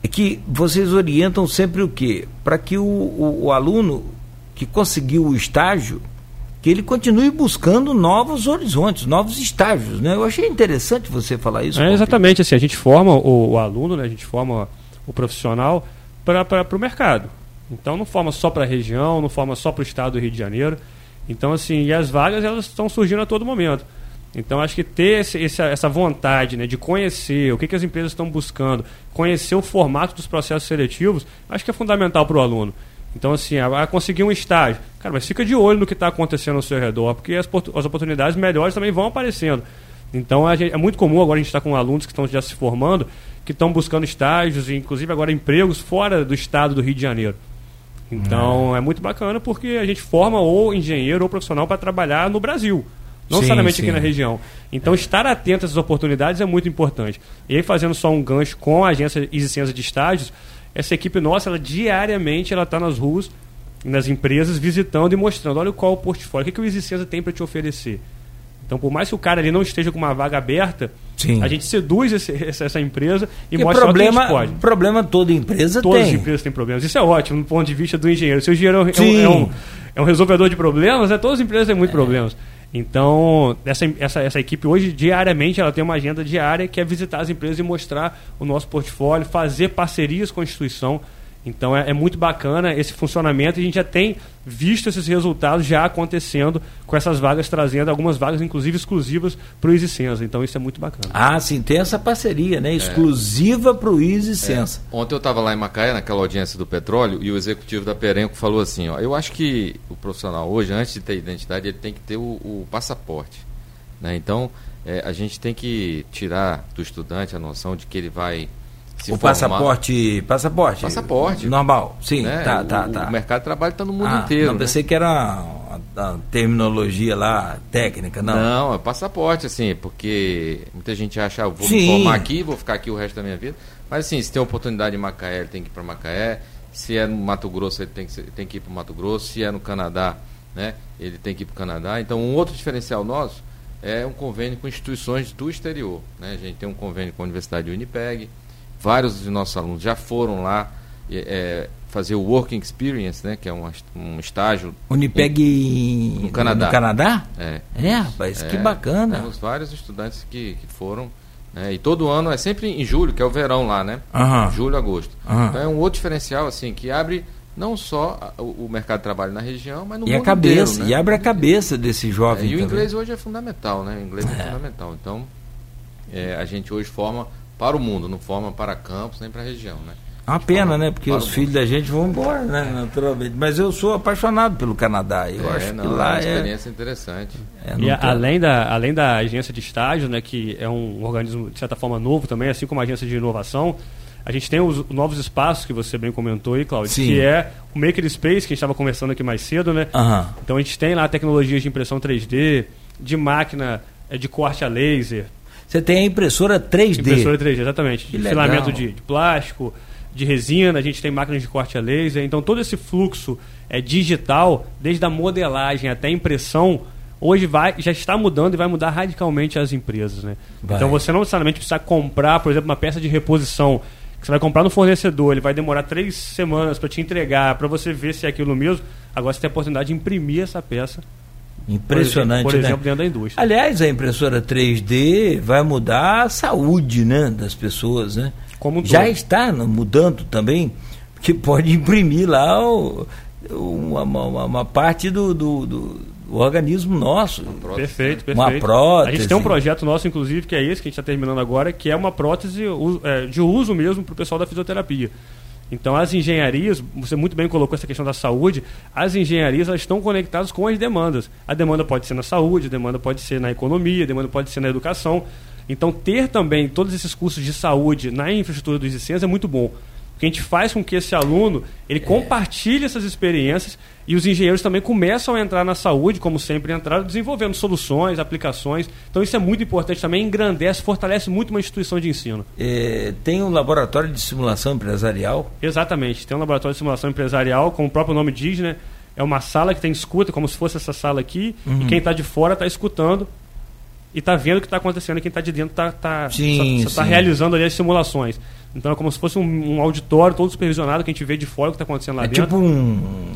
é que vocês orientam sempre o quê? Para que o, o, o aluno que conseguiu o estágio que ele continue buscando novos horizontes, novos estágios, né? Eu achei interessante você falar isso. É exatamente assim, a gente forma o, o aluno, né? a gente forma o profissional para o mercado. Então não forma só para a região, não forma só para o estado do Rio de Janeiro. Então assim, e as vagas elas estão surgindo a todo momento. Então acho que ter esse, esse, essa vontade né, de conhecer o que, que as empresas estão buscando, conhecer o formato dos processos seletivos, acho que é fundamental para o aluno. Então, assim, a, a conseguir um estágio. Cara, mas fica de olho no que está acontecendo ao seu redor, porque as, as oportunidades melhores também vão aparecendo. Então, gente, é muito comum agora a gente estar tá com alunos que estão já se formando, que estão buscando estágios, e inclusive agora empregos fora do estado do Rio de Janeiro. Então, é, é muito bacana porque a gente forma ou engenheiro ou profissional para trabalhar no Brasil. Não sim, necessariamente sim. aqui na região. Então, estar atento a essas oportunidades é muito importante. E aí, fazendo só um gancho com a agência Existência de Estágios, essa equipe nossa, ela diariamente ela está nas ruas, nas empresas, visitando e mostrando, olha qual o portfólio, o que, que o Existência tem para te oferecer. Então, por mais que o cara ali não esteja com uma vaga aberta, Sim. a gente seduz esse, essa, essa, empresa e Porque mostra problema, o que a gente pode. problema toda empresa Todas tem. Todas as empresas têm problemas. Isso é ótimo, do ponto de vista do engenheiro. Se o engenheiro é um, é um, é um resolvedor de problemas, né, todas as empresas têm muitos é. problemas. Então, essa, essa, essa equipe hoje, diariamente, ela tem uma agenda diária que é visitar as empresas e mostrar o nosso portfólio, fazer parcerias com a instituição. Então é, é, muito bacana esse funcionamento e a gente já tem visto esses resultados já acontecendo com essas vagas, trazendo algumas vagas, inclusive exclusivas para o Easy Sensa. Então isso é muito bacana. Ah, sim, tem essa parceria, né? Exclusiva é. para o Easy Sensa. É. Ontem eu estava lá em Macaé, naquela audiência do petróleo, e o executivo da Perenco falou assim: ó, eu acho que o profissional hoje, antes de ter identidade, ele tem que ter o, o passaporte. Né? Então é, a gente tem que tirar do estudante a noção de que ele vai o formar. passaporte, passaporte. Passaporte. Normal, sim. Né? Tá, tá, o, tá. O mercado de trabalho está no mundo ah, inteiro. Não, né? pensei que era a, terminologia lá técnica, não. Não, é passaporte, assim, porque muita gente acha, ah, vou sim. me formar aqui, vou ficar aqui o resto da minha vida. Mas assim, se tem oportunidade em Macaé, ele tem que ir para Macaé. Se é no Mato Grosso, ele tem que, tem que ir para o Mato Grosso. Se é no Canadá, né, ele tem que ir para o Canadá. Então, um outro diferencial nosso é um convênio com instituições do exterior. Né? A gente tem um convênio com a Universidade de Winnipeg, vários de nossos alunos já foram lá é, fazer o Working Experience, né? que é um, um estágio. Unipeg em, no Canadá. No Canadá? É. É, rapaz, É, que bacana. Temos vários estudantes que, que foram. né? E todo ano é sempre em julho, que é o verão lá, né? Aham. Julho, agosto. Aham. Então é um outro diferencial, assim, que abre não só o, o mercado de trabalho na região, mas no E mundo a cabeça, inteiro, né? e abre a cabeça desse É, jovem. e o também. inglês hoje é fundamental, né? O inglês é, fundamental. Então, é, a gente hoje forma para o mundo, não forma para campos nem para a região, né? É uma pena, né? Porque os filhos da gente vão embora, né? Naturalmente. Mas eu sou apaixonado pelo Canadá. Eu é, acho não, que é lá uma é. experiência interessante. é, E a- além, da, além da agência de estágio, né, que é um organismo de certa forma novo também, assim como a agência de inovação, a gente tem os novos espaços que você bem comentou aí, Claudio, Sim. que é o Maker Space, que a gente estava conversando aqui mais cedo, né? Aham. Então a gente tem lá tecnologias de impressão 3D, de máquina eh, de corte a laser, Você tem a impressora 3D. impressora 3D, exatamente, Que de legal. filamento de, de plástico, de resina, a gente tem máquinas de corte a laser. Então todo esse fluxo é digital, desde a modelagem até a impressão, hoje vai, já está mudando e vai mudar radicalmente as empresas. Né? Vai. Então você não necessariamente precisa comprar, por exemplo, uma peça de reposição que você vai comprar no fornecedor, ele vai demorar três semanas para te entregar, para você ver se é aquilo mesmo. Agora você tem a oportunidade de imprimir essa peça, por Impressionante, exemplo, por né? exemplo dentro da indústria. Aliás, a impressora 3D vai mudar a saúde né, das pessoas, né? Como um Já todo. está no- mudando também, porque pode imprimir lá o- uma, uma- uma parte do, do- do- do organismo nosso. Perfeito, perfeito. Uma prótese. A gente tem um projeto nosso, inclusive, que é esse que a gente está terminando agora, que é uma prótese é, de uso mesmo para o pessoal da fisioterapia. Então, as engenharias, você muito bem colocou essa questão da saúde, as engenharias elas estão conectadas com as demandas. A demanda pode ser na saúde, a demanda pode ser na economia, a demanda pode ser na educação. Então, ter também todos esses cursos de saúde na infraestrutura dos ICENS é muito bom. Porque a gente faz com que esse aluno ele compartilhe essas experiências e os engenheiros também começam a entrar na saúde, como sempre entraram, desenvolvendo soluções, aplicações. Então isso é muito importante também, engrandece, fortalece muito uma instituição de ensino. É, tem um laboratório de simulação empresarial. Exatamente. Tem um laboratório de simulação empresarial, como o próprio nome diz, né? É uma sala que tem escuta, como se fosse essa sala aqui, Uhum. e quem está de fora está escutando e está vendo o que está acontecendo, e quem está de dentro está tá, Sim, só- só tá sim. realizando ali as simulações. Então é como se fosse um, um auditório todo supervisionado que a gente vê de fora o que está acontecendo lá é dentro. tipo um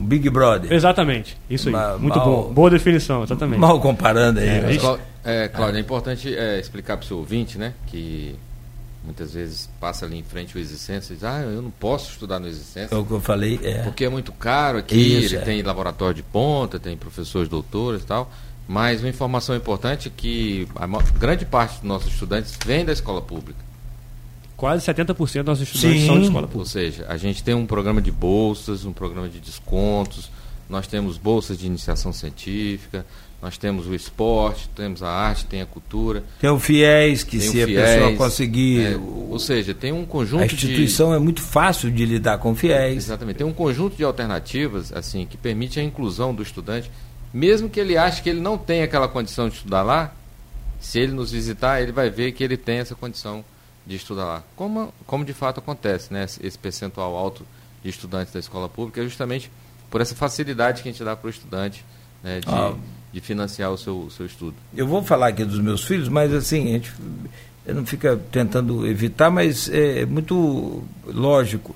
Big Brother. Exatamente, isso aí. Ma- Muito mal- bom. Boa definição, exatamente. Mal comparando aí. É, mas- a gente- É, Cláudio, é importante é, explicar para o seu ouvinte, né, que muitas vezes passa ali em frente o Existência e diz, ah, eu não posso estudar no Existência, É o que eu falei. É. porque é muito caro aqui, Isso, ele é. tem laboratório de ponta, tem professores doutores e tal, mas uma informação importante é que a grande parte dos nossos estudantes vem da escola pública. Quase 70% dos nossos estudantes Sim. são de escola Ou pública. seja, a gente tem um programa de bolsas, um programa de descontos, nós temos bolsas de iniciação científica, nós temos o esporte, temos a arte, tem a cultura. Tem o FIES, que se o a FIES, pessoa conseguir. é, ou seja, tem um conjunto a instituição é muito fácil de lidar com o de. FIES. Exatamente, tem um conjunto de alternativas assim que permite a inclusão do estudante, mesmo que ele ache que ele não tem aquela condição de estudar lá, se ele nos visitar, ele vai ver que ele tem essa condição de estudar lá. Como, como de fato acontece, né? Esse percentual alto de estudantes da escola pública é justamente por essa facilidade que a gente dá para o estudante né, de, Ah. de financiar o seu, o seu estudo. Eu vou falar aqui dos meus filhos, mas assim, a gente eu não fica tentando evitar, mas é muito lógico.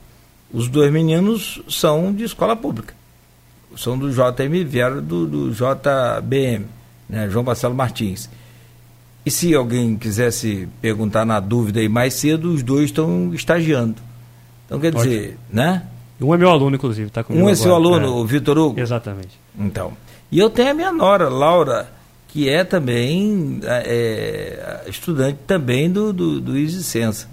Os dois meninos são de escola pública. São do JM, vieram do, do JBM, né, João Marcelo Martins. E se alguém quisesse perguntar na dúvida aí mais cedo, os dois estão estagiando. Então, quer dizer, né? Um é meu aluno, inclusive, tá comigo Um é seu agora. aluno, o Vitor Hugo? É, exatamente. Então. E eu tenho a minha nora, Laura, que é também é, estudante também do, do, do Sensa.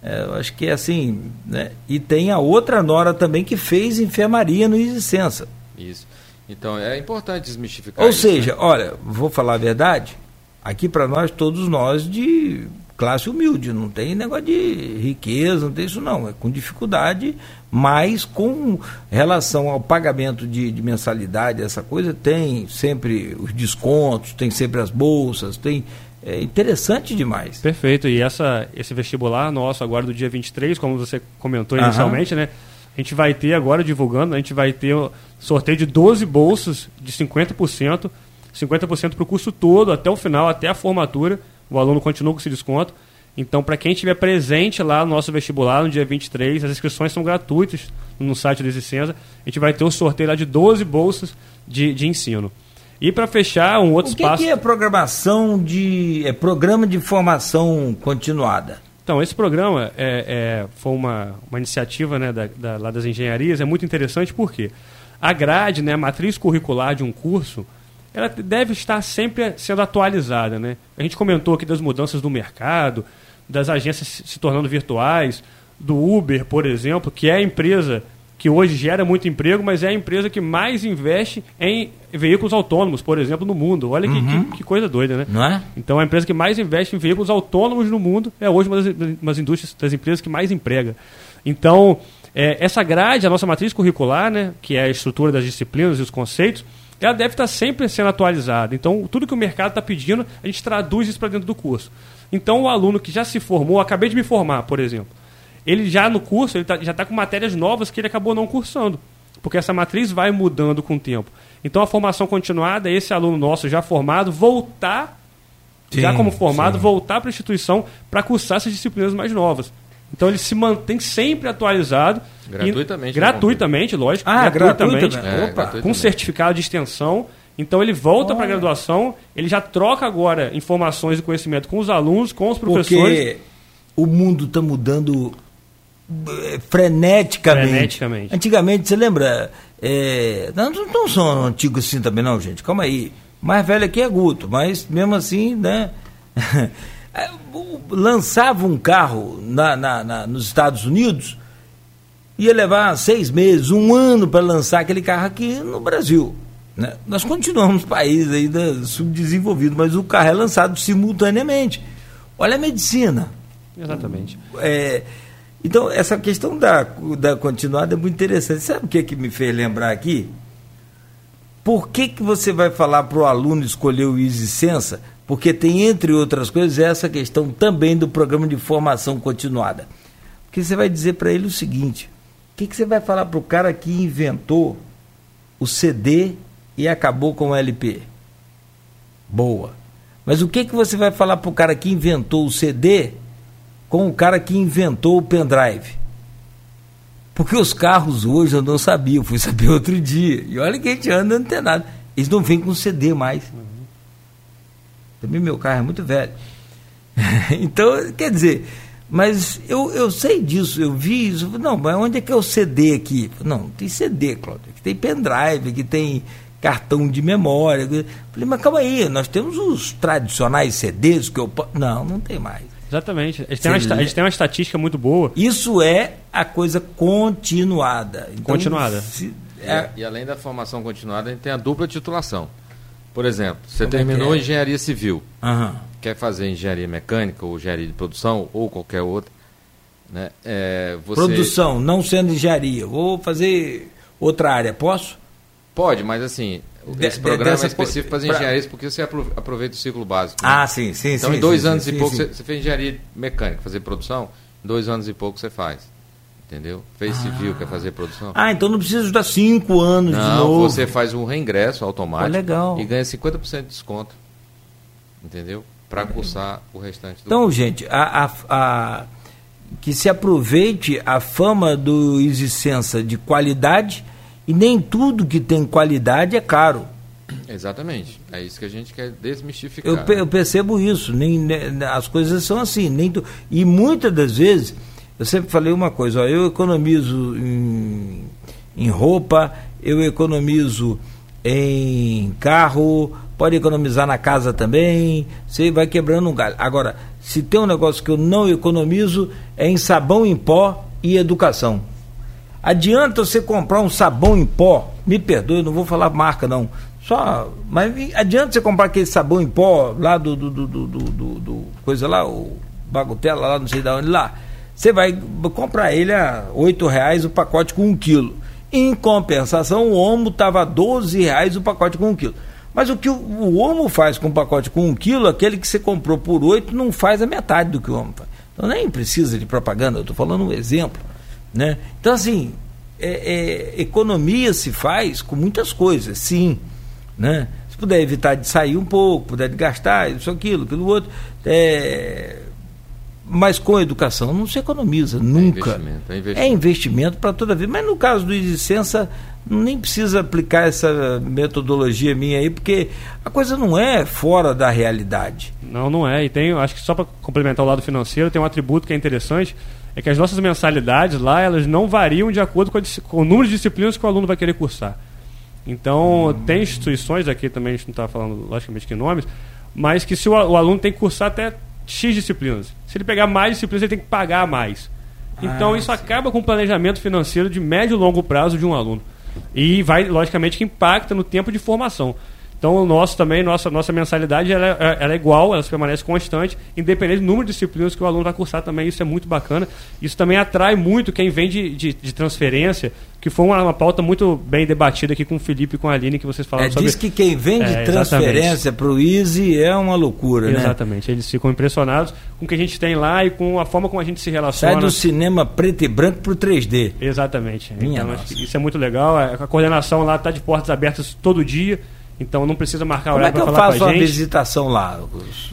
É, eu acho que é assim, né? E tem a outra nora também que fez enfermaria no Sensa. Isso. Então é importante desmistificar Ou isso, seja, né? olha, vou falar a verdade, aqui para nós, todos nós de classe humilde, não tem negócio de riqueza, não tem isso não, é com dificuldade, mas com relação ao pagamento de, de mensalidade, essa coisa, tem sempre os descontos, tem sempre as bolsas, tem. É interessante demais. Perfeito. E essa, esse vestibular nosso agora do dia 23, como você comentou Aham. inicialmente, né? A gente vai ter agora divulgando, a gente vai ter sorteio de 12 bolsas de 50%. 50% para o curso todo, até o final, até a formatura. O aluno continua com esse desconto. Então, para quem estiver presente lá no nosso vestibular no dia 23, as inscrições são gratuitas no site do Existenza. A gente vai ter um sorteio lá de 12 bolsas de, de ensino. E para fechar, um outro o que espaço. O que é programação de. é programa de formação continuada? Então, esse programa é, é, foi uma, uma iniciativa né, da, da, lá das engenharias, é muito interessante porque a grade, né, a matriz curricular de um curso, ela deve estar sempre sendo atualizada. Né? A gente comentou aqui das mudanças do mercado, das agências se tornando virtuais, do Uber, por exemplo, que é a empresa que hoje gera muito emprego, mas é a empresa que mais investe em veículos autônomos, por exemplo, no mundo. Olha que, Uhum. que, que coisa doida, né? Não é? Então, a empresa que mais investe em veículos autônomos no mundo é hoje uma das, das indústrias, das empresas que mais emprega. Então, é, essa grade, a nossa matriz curricular, né, que é a estrutura das disciplinas e os conceitos, ela deve estar sempre sendo atualizada. Então, tudo que o mercado está pedindo, a gente traduz isso para dentro do curso. Então, o aluno que já se formou, acabei de me formar, por exemplo, ele já no curso, ele tá, já está com matérias novas que ele acabou não cursando. Porque essa matriz vai mudando com o tempo. Então, a formação continuada é esse aluno nosso já formado voltar, já Sim, como formado, sim. voltar para a instituição para cursar essas disciplinas mais novas. Então, ele se mantém sempre atualizado. e- Gratuitamente, né, gratuitamente, lógico. Ah, gratuitamente. gratuito, É, Opa, gratuitamente. com certificado de extensão. Então, ele volta para a graduação, ele já troca agora informações e conhecimento com os alunos, com os professores. Porque o mundo está mudando eh, freneticamente. Freneticamente. Antigamente, você lembra? é, não, não, não são antigos assim também, não, gente. Calma aí. Mais velho aqui é Guto, mas mesmo assim, né? É, Lançava um carro na, na- na- nos Estados Unidos, ia levar seis meses, um ano para lançar aquele carro aqui no Brasil. né? Nós continuamos país ainda subdesenvolvido, mas o carro é lançado simultaneamente. Olha a medicina. Exatamente. É, então, essa questão da, da continuada é muito interessante. Sabe o que, que me fez lembrar aqui? Por que, que você vai falar para o aluno escolher o Easy Sensa? Porque tem, entre outras coisas, essa questão também do programa de formação continuada. Porque você vai dizer para ele o seguinte: o que, que você vai falar para o cara que inventou o CD e acabou com o LP? Boa. Mas o que, que você vai falar para o cara que inventou o CD com o cara que inventou o pendrive? Porque os carros hoje eu não sabia, eu fui saber outro dia. E olha que a gente anda antenado. Eles não vêm com CD mais. Também meu carro é muito velho. então, quer dizer, mas eu, eu sei disso, eu vi isso. Não, mas onde é que é o CD aqui? Não, não tem CD, Cláudio. Aqui tem pendrive, aqui tem cartão de memória. Falei, mas calma aí, nós temos os tradicionais CDs que eu. Não, não tem mais. Exatamente. A gente, tem uma, gente tem uma estatística muito boa. Isso é a coisa continuada. Então, Continuada. se- E, é- e além da formação continuada, a gente tem a dupla titulação. Por exemplo, você Como é terminou é? engenharia civil, Aham. quer fazer engenharia mecânica ou engenharia de produção ou qualquer outra, né? É, você Produção, não sendo engenharia. Vou fazer outra área, posso? pode, mas assim, esse de- programa dessa é específico para as pra- engenharias porque você apro- aproveita o ciclo básico. né? Ah, sim, sim, Então, sim. em dois sim, anos sim, e pouco, sim. Você, você fez engenharia mecânica, fazer produção, em dois anos e pouco você faz. Entendeu? Fez civil, quer fazer produção. Ah, então não precisa estudar cinco anos de Não, novo. você faz um reingresso automático Pô, legal. e ganha 50% de desconto. Entendeu? Para cursar o restante do Então, gente, a, a- a- que se aproveite a fama do Existência de qualidade e nem tudo que tem qualidade é caro. Exatamente. É isso que a gente quer desmistificar. Eu, pe- eu percebo isso. Nem, ne- as coisas são assim. Nem tu- e muitas das vezes, eu sempre falei uma coisa: ó, eu economizo em, em roupa, eu economizo em carro, pode economizar na casa também. Você vai quebrando um galho. Agora, se tem um negócio que eu não economizo, é em sabão em pó e educação. Adianta você comprar um sabão em pó, me perdoe, não vou falar marca não. Só, mas adianta você comprar aquele sabão em pó lá do, do, do, do, do- do- coisa lá, o Bagotela lá, não sei de onde lá. Você vai comprar ele a oito reais o pacote com um quilo. Em compensação, o Omo estava 12 reais o pacote com um quilo. Mas o que o, o Omo faz com o pacote com um quilo, aquele que você comprou por oito não faz a metade do que o Omo faz. Então nem precisa de propaganda, eu estou falando um exemplo. Né? Então, assim, é- é, economia se faz com muitas coisas, sim. Né? puder evitar de sair um pouco, puder de gastar, isso, aquilo, aquilo outro. É, mas com a educação não se economiza nunca. É investimento, é investimento. É investimento para toda a vida. Mas no caso do licença, nem precisa aplicar essa metodologia minha aí, porque a coisa não é fora da realidade. Não, não é. E tem, acho que só para complementar o lado financeiro, tem um atributo que é interessante, é que as nossas mensalidades lá, elas não variam de acordo com, a, com o número de disciplinas que o aluno vai querer cursar. Então, hum. tem instituições aqui também, a gente não está falando, logicamente, que nomes, mas que se o, o, aluno tem que cursar até X disciplinas. Se ele pegar mais disciplinas, ele tem que pagar mais. Então, ah, isso sim. acaba com o planejamento financeiro de médio e longo prazo de um aluno. E vai, logicamente, que impacta no tempo de formação. Então, o nosso também, nossa, nossa mensalidade ela é, ela é igual, ela permanece constante, independente do número de disciplinas que o aluno vai cursar também. Isso é muito bacana. Isso também atrai muito quem vem de, de, de transferência, que foi uma, uma, pauta muito bem debatida aqui com o Felipe e com a Aline, que vocês falaram é, sobre. Diz que quem vem de é, transferência para o Easy é uma loucura, exatamente. né? Exatamente. Eles ficam impressionados com o que a gente tem lá e com a forma como a gente se relaciona. Sai do cinema preto e branco para o 3D. Exatamente. Minha então, isso é muito legal. A coordenação lá está de portas abertas todo dia. Então não precisa marcar hora para falar com a gente. Como é que eu faço a visitação lá?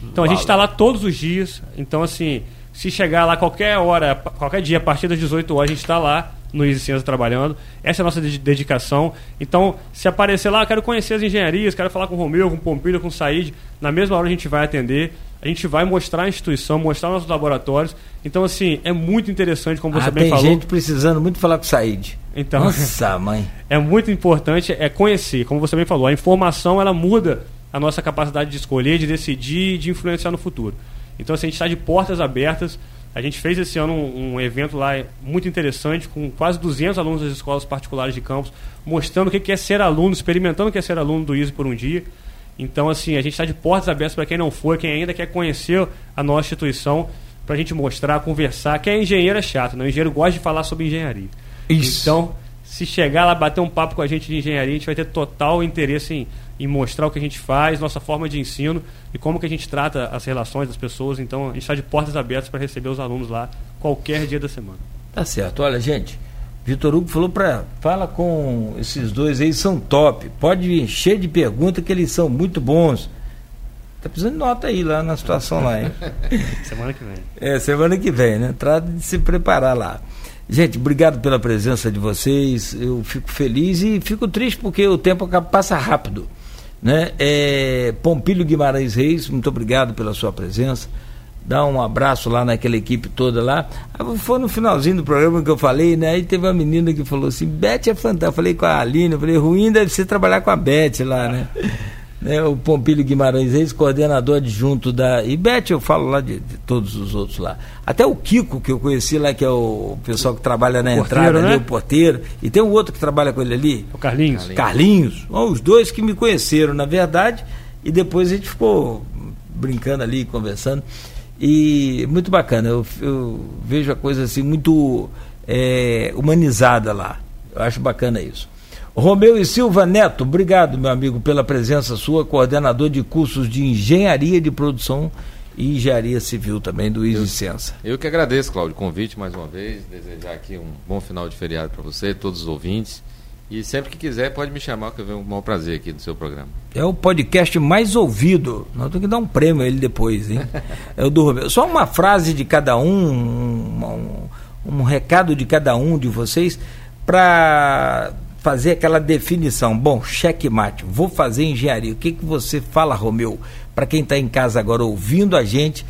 Então a gente está lá todos os dias. Então assim, se chegar lá qualquer hora, qualquer dia, a partir das 18 horas, a gente está lá no Ciência trabalhando. Essa é a nossa dedicação. Então, se aparecer lá, quero conhecer as engenharias, quero falar com o Romeu, com o Pompilho, com o Said, na mesma hora a gente vai atender. A gente vai mostrar a instituição, mostrar nossos laboratórios. Então, assim, é muito interessante, como você ah, bem tem falou. Tem gente precisando muito falar com o Said. Então, Nossa, mãe. É muito importante é conhecer, como você bem falou. A informação, ela muda a nossa capacidade de escolher, de decidir, de influenciar no futuro. Então, assim, a gente está de portas abertas. A gente fez esse ano um, um, evento lá muito interessante, com quase 200 alunos das escolas particulares de campus, mostrando o que é ser aluno, experimentando o que é ser aluno do ISO por um dia. Então, assim, a gente está de portas abertas para quem não for, quem ainda quer conhecer a nossa instituição, para a gente mostrar, conversar. Quem é engenheiro é chato, né? O engenheiro gosta de falar sobre engenharia. Isso. Então, se chegar lá, bater um papo com a gente de engenharia, a gente vai ter total interesse em, em mostrar o que a gente faz, nossa forma de ensino e como que a gente trata as relações das pessoas. Então, a gente está de portas abertas para receber os alunos lá qualquer dia da semana. Tá certo. Olha, gente, Vitor Hugo falou para fala com esses dois aí, são top. Pode encher de perguntas que eles são muito bons. Tá precisando de nota aí lá na situação lá, hein? semana que vem. É, semana que vem, né? Trata de se preparar lá. Gente, obrigado pela presença de vocês. Eu fico feliz e fico triste porque o tempo passa rápido. Né? É, Pompílio Guimarães Reis, muito obrigado pela sua presença. Dá um abraço lá naquela equipe toda lá. Ah, foi no finalzinho do programa que eu falei, né? Aí teve uma menina que falou assim: Beth é fantástica. Eu falei com a Aline, eu falei: ruim deve ser trabalhar com a Beth lá, né? né, o Pompílio Guimarães ex-coordenador adjunto da IBET, eu falo lá de, de, todos os outros lá. Até o Kiko, que eu conheci lá, que é o pessoal que trabalha na entrada, né? ali, o porteiro. E tem um outro que trabalha com ele ali. O Carlinhos. Carlinhos. Carlinhos. Os dois que me conheceram, na verdade, e depois a gente ficou brincando ali, conversando. E muito bacana, eu, eu vejo a coisa assim muito é, humanizada lá. Eu acho bacana isso. Romeu e Silva Neto, obrigado, meu amigo, pela presença sua, coordenador de cursos de engenharia de produção e engenharia civil também do Licença. Eu, eu que agradeço, Cláudio, o convite mais uma vez, desejar aqui um bom final de feriado para você, todos os ouvintes. E sempre que quiser, pode me chamar, que eu venho com o maior prazer aqui do seu programa. É o podcast mais ouvido. Nós temos que dar um prêmio a ele depois, hein? é o do Romeu. Só uma frase de cada um, um, um, um recado de cada um de vocês, para fazer aquela definição. Bom, checkmate, vou fazer engenharia. O que, que você fala, Romeu, para quem está em casa agora ouvindo a gente,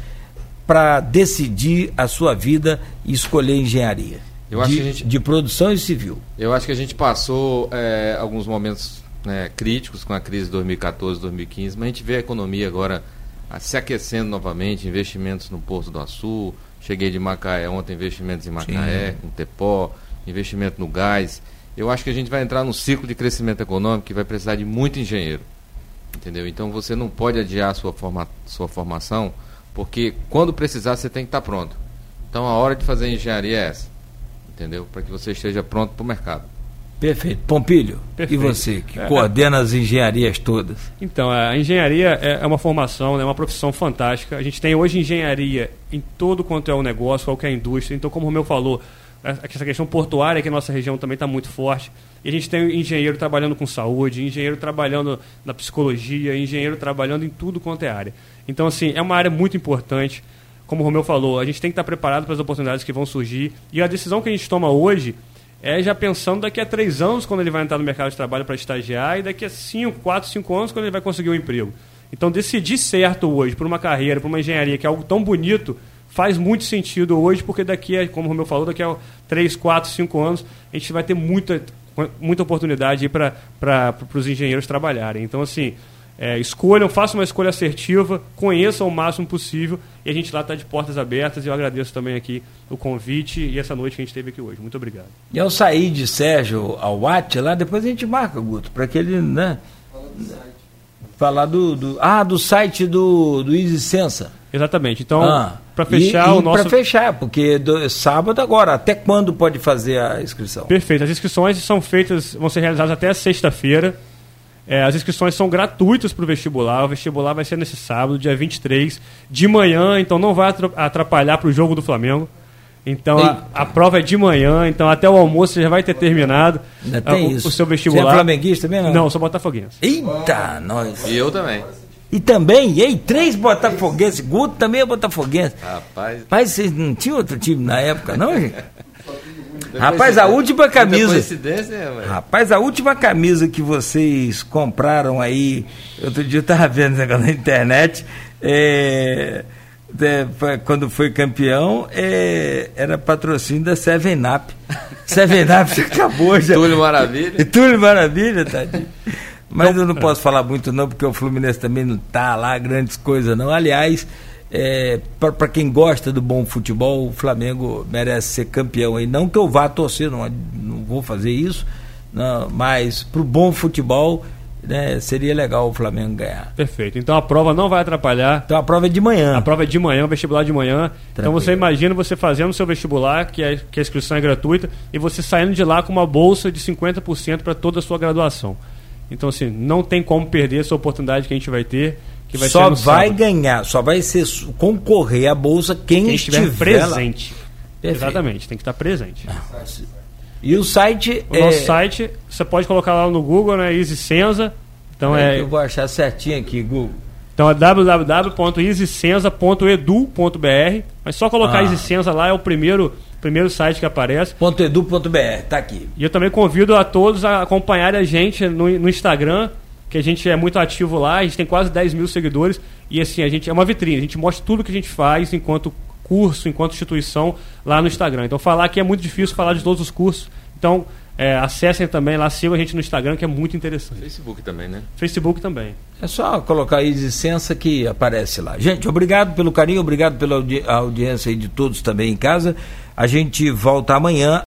para decidir a sua vida e escolher engenharia? Eu de, gente, de produção e civil. Eu acho que a gente passou é, alguns momentos né, críticos com a crise de 2014, 2015, mas a gente vê a economia agora se aquecendo novamente, investimentos no Porto do Açu, cheguei de Macaé ontem, investimentos em Macaé, Sim. com Tepó, investimento no gás eu acho que a gente vai entrar num ciclo de crescimento econômico que vai precisar de muito engenheiro. Entendeu? Então você não pode adiar a sua, forma, sua formação, porque quando precisar você tem que estar pronto. Então a hora de fazer engenharia é essa. Entendeu? Para que você esteja pronto para o mercado. Perfeito. Pompilho, Perfeito. e você, que é, coordena as engenharias todas? Então, a engenharia é, é uma formação, é uma profissão fantástica. A gente tem hoje engenharia em todo quanto é o negócio, qualquer indústria. Então, como o Romeu falou, essa questão portuária que a nossa região também está muito forte. E a gente tem engenheiro trabalhando com saúde, engenheiro trabalhando na psicologia, engenheiro trabalhando em tudo quanto é área. Então, assim, é uma área muito importante. Como o Romeu falou, a gente tem que estar preparado para as oportunidades que vão surgir. E a decisão que a gente toma hoje é já pensando daqui a três anos, quando ele vai entrar no mercado de trabalho para estagiar, e daqui a cinco, quatro, cinco anos, quando ele vai conseguir um emprego. Então, decidir certo hoje por uma carreira, por uma engenharia, que é algo tão bonito, faz muito sentido hoje, porque daqui a, como o Romeu falou, daqui a 3, 4, 5 anos, a gente vai ter muita, muita oportunidade para os engenheiros trabalharem. Então, assim, é, escolham, façam uma escolha assertiva, conheçam o máximo possível e a gente lá está de portas abertas e eu agradeço também aqui o convite e essa noite que a gente teve aqui hoje. Muito obrigado. E ao sair de Sérgio ao Watt, lá depois a gente marca, Guto, para que ele, né? Falar do, do, Ah, do site do, do Easy Sensa. Exatamente. Então, ah, para fechar e, e o nosso. Para fechar, porque do, sábado agora, até quando pode fazer a inscrição? Perfeito. As inscrições são feitas, vão ser realizadas até sexta-feira. É, as inscrições são gratuitas para o vestibular. O vestibular vai ser nesse sábado, dia 23, de manhã, então não vai atrapalhar para o jogo do Flamengo. Então a, a, prova é de manhã, então até o almoço você já vai ter terminado a, o, o, seu vestibular. Você é flamenguista também, não? Não, sou botafoguense. Eita, nós. E eu também. E também, e aí, três botafoguenses. Guto também é botafoguense. Rapaz. Mas vocês não tinham outro time na época, não, gente? Rapaz, a última camisa. Rapaz, a última camisa que vocês compraram aí, outro dia eu estava vendo negócio na internet, é, é, quando foi campeão, é, era patrocínio da Seven Up. Seven Up acabou já. Túlio Maravilha. Túlio Maravilha, tadinho. Mas eu não posso falar muito não, porque o Fluminense também não está lá, grandes coisas não. Aliás, é, para quem gosta do bom futebol, o Flamengo merece ser campeão. E não que eu vá torcer, não, não vou fazer isso, não, mas para o bom futebol né, seria legal o Flamengo ganhar. Perfeito. Então a prova não vai atrapalhar. Então a prova é de manhã. A prova é de manhã, o vestibular de manhã. Tranquilo. Então você imagina você fazendo o seu vestibular, que, é, que a inscrição é gratuita, e você saindo de lá com uma bolsa de 50% para toda a sua graduação. Então, assim, não tem como perder essa oportunidade que a gente vai ter. Que vai só vai sábado. ganhar, só vai ser concorrer à bolsa quem, quem estiver, estiver presente. Exatamente, tem que estar presente. Ah, e o site. O é... nosso site, você pode colocar lá no Google, né? Easy Senza. Então é, é... Eu vou achar certinho aqui, Google. Então é www.easysenza.edu.br. Mas só colocar ah. Easy Senza lá é o primeiro primeiro site que aparece. .edu.br, tá aqui. E eu também convido a todos a acompanharem a gente no, no, Instagram, que a gente é muito ativo lá, a gente tem quase 10 mil seguidores, e assim, a gente é uma vitrine, a gente mostra tudo que a gente faz enquanto curso, enquanto instituição lá no Instagram. Então falar aqui é muito difícil falar de todos os cursos. Então, é, acessem também lá, sigam a gente no Instagram, que é muito interessante. Facebook também, né? Facebook também. É só colocar aí licença que aparece lá. Gente, obrigado pelo carinho, obrigado pela audi audiência aí de todos também em casa. A gente volta amanhã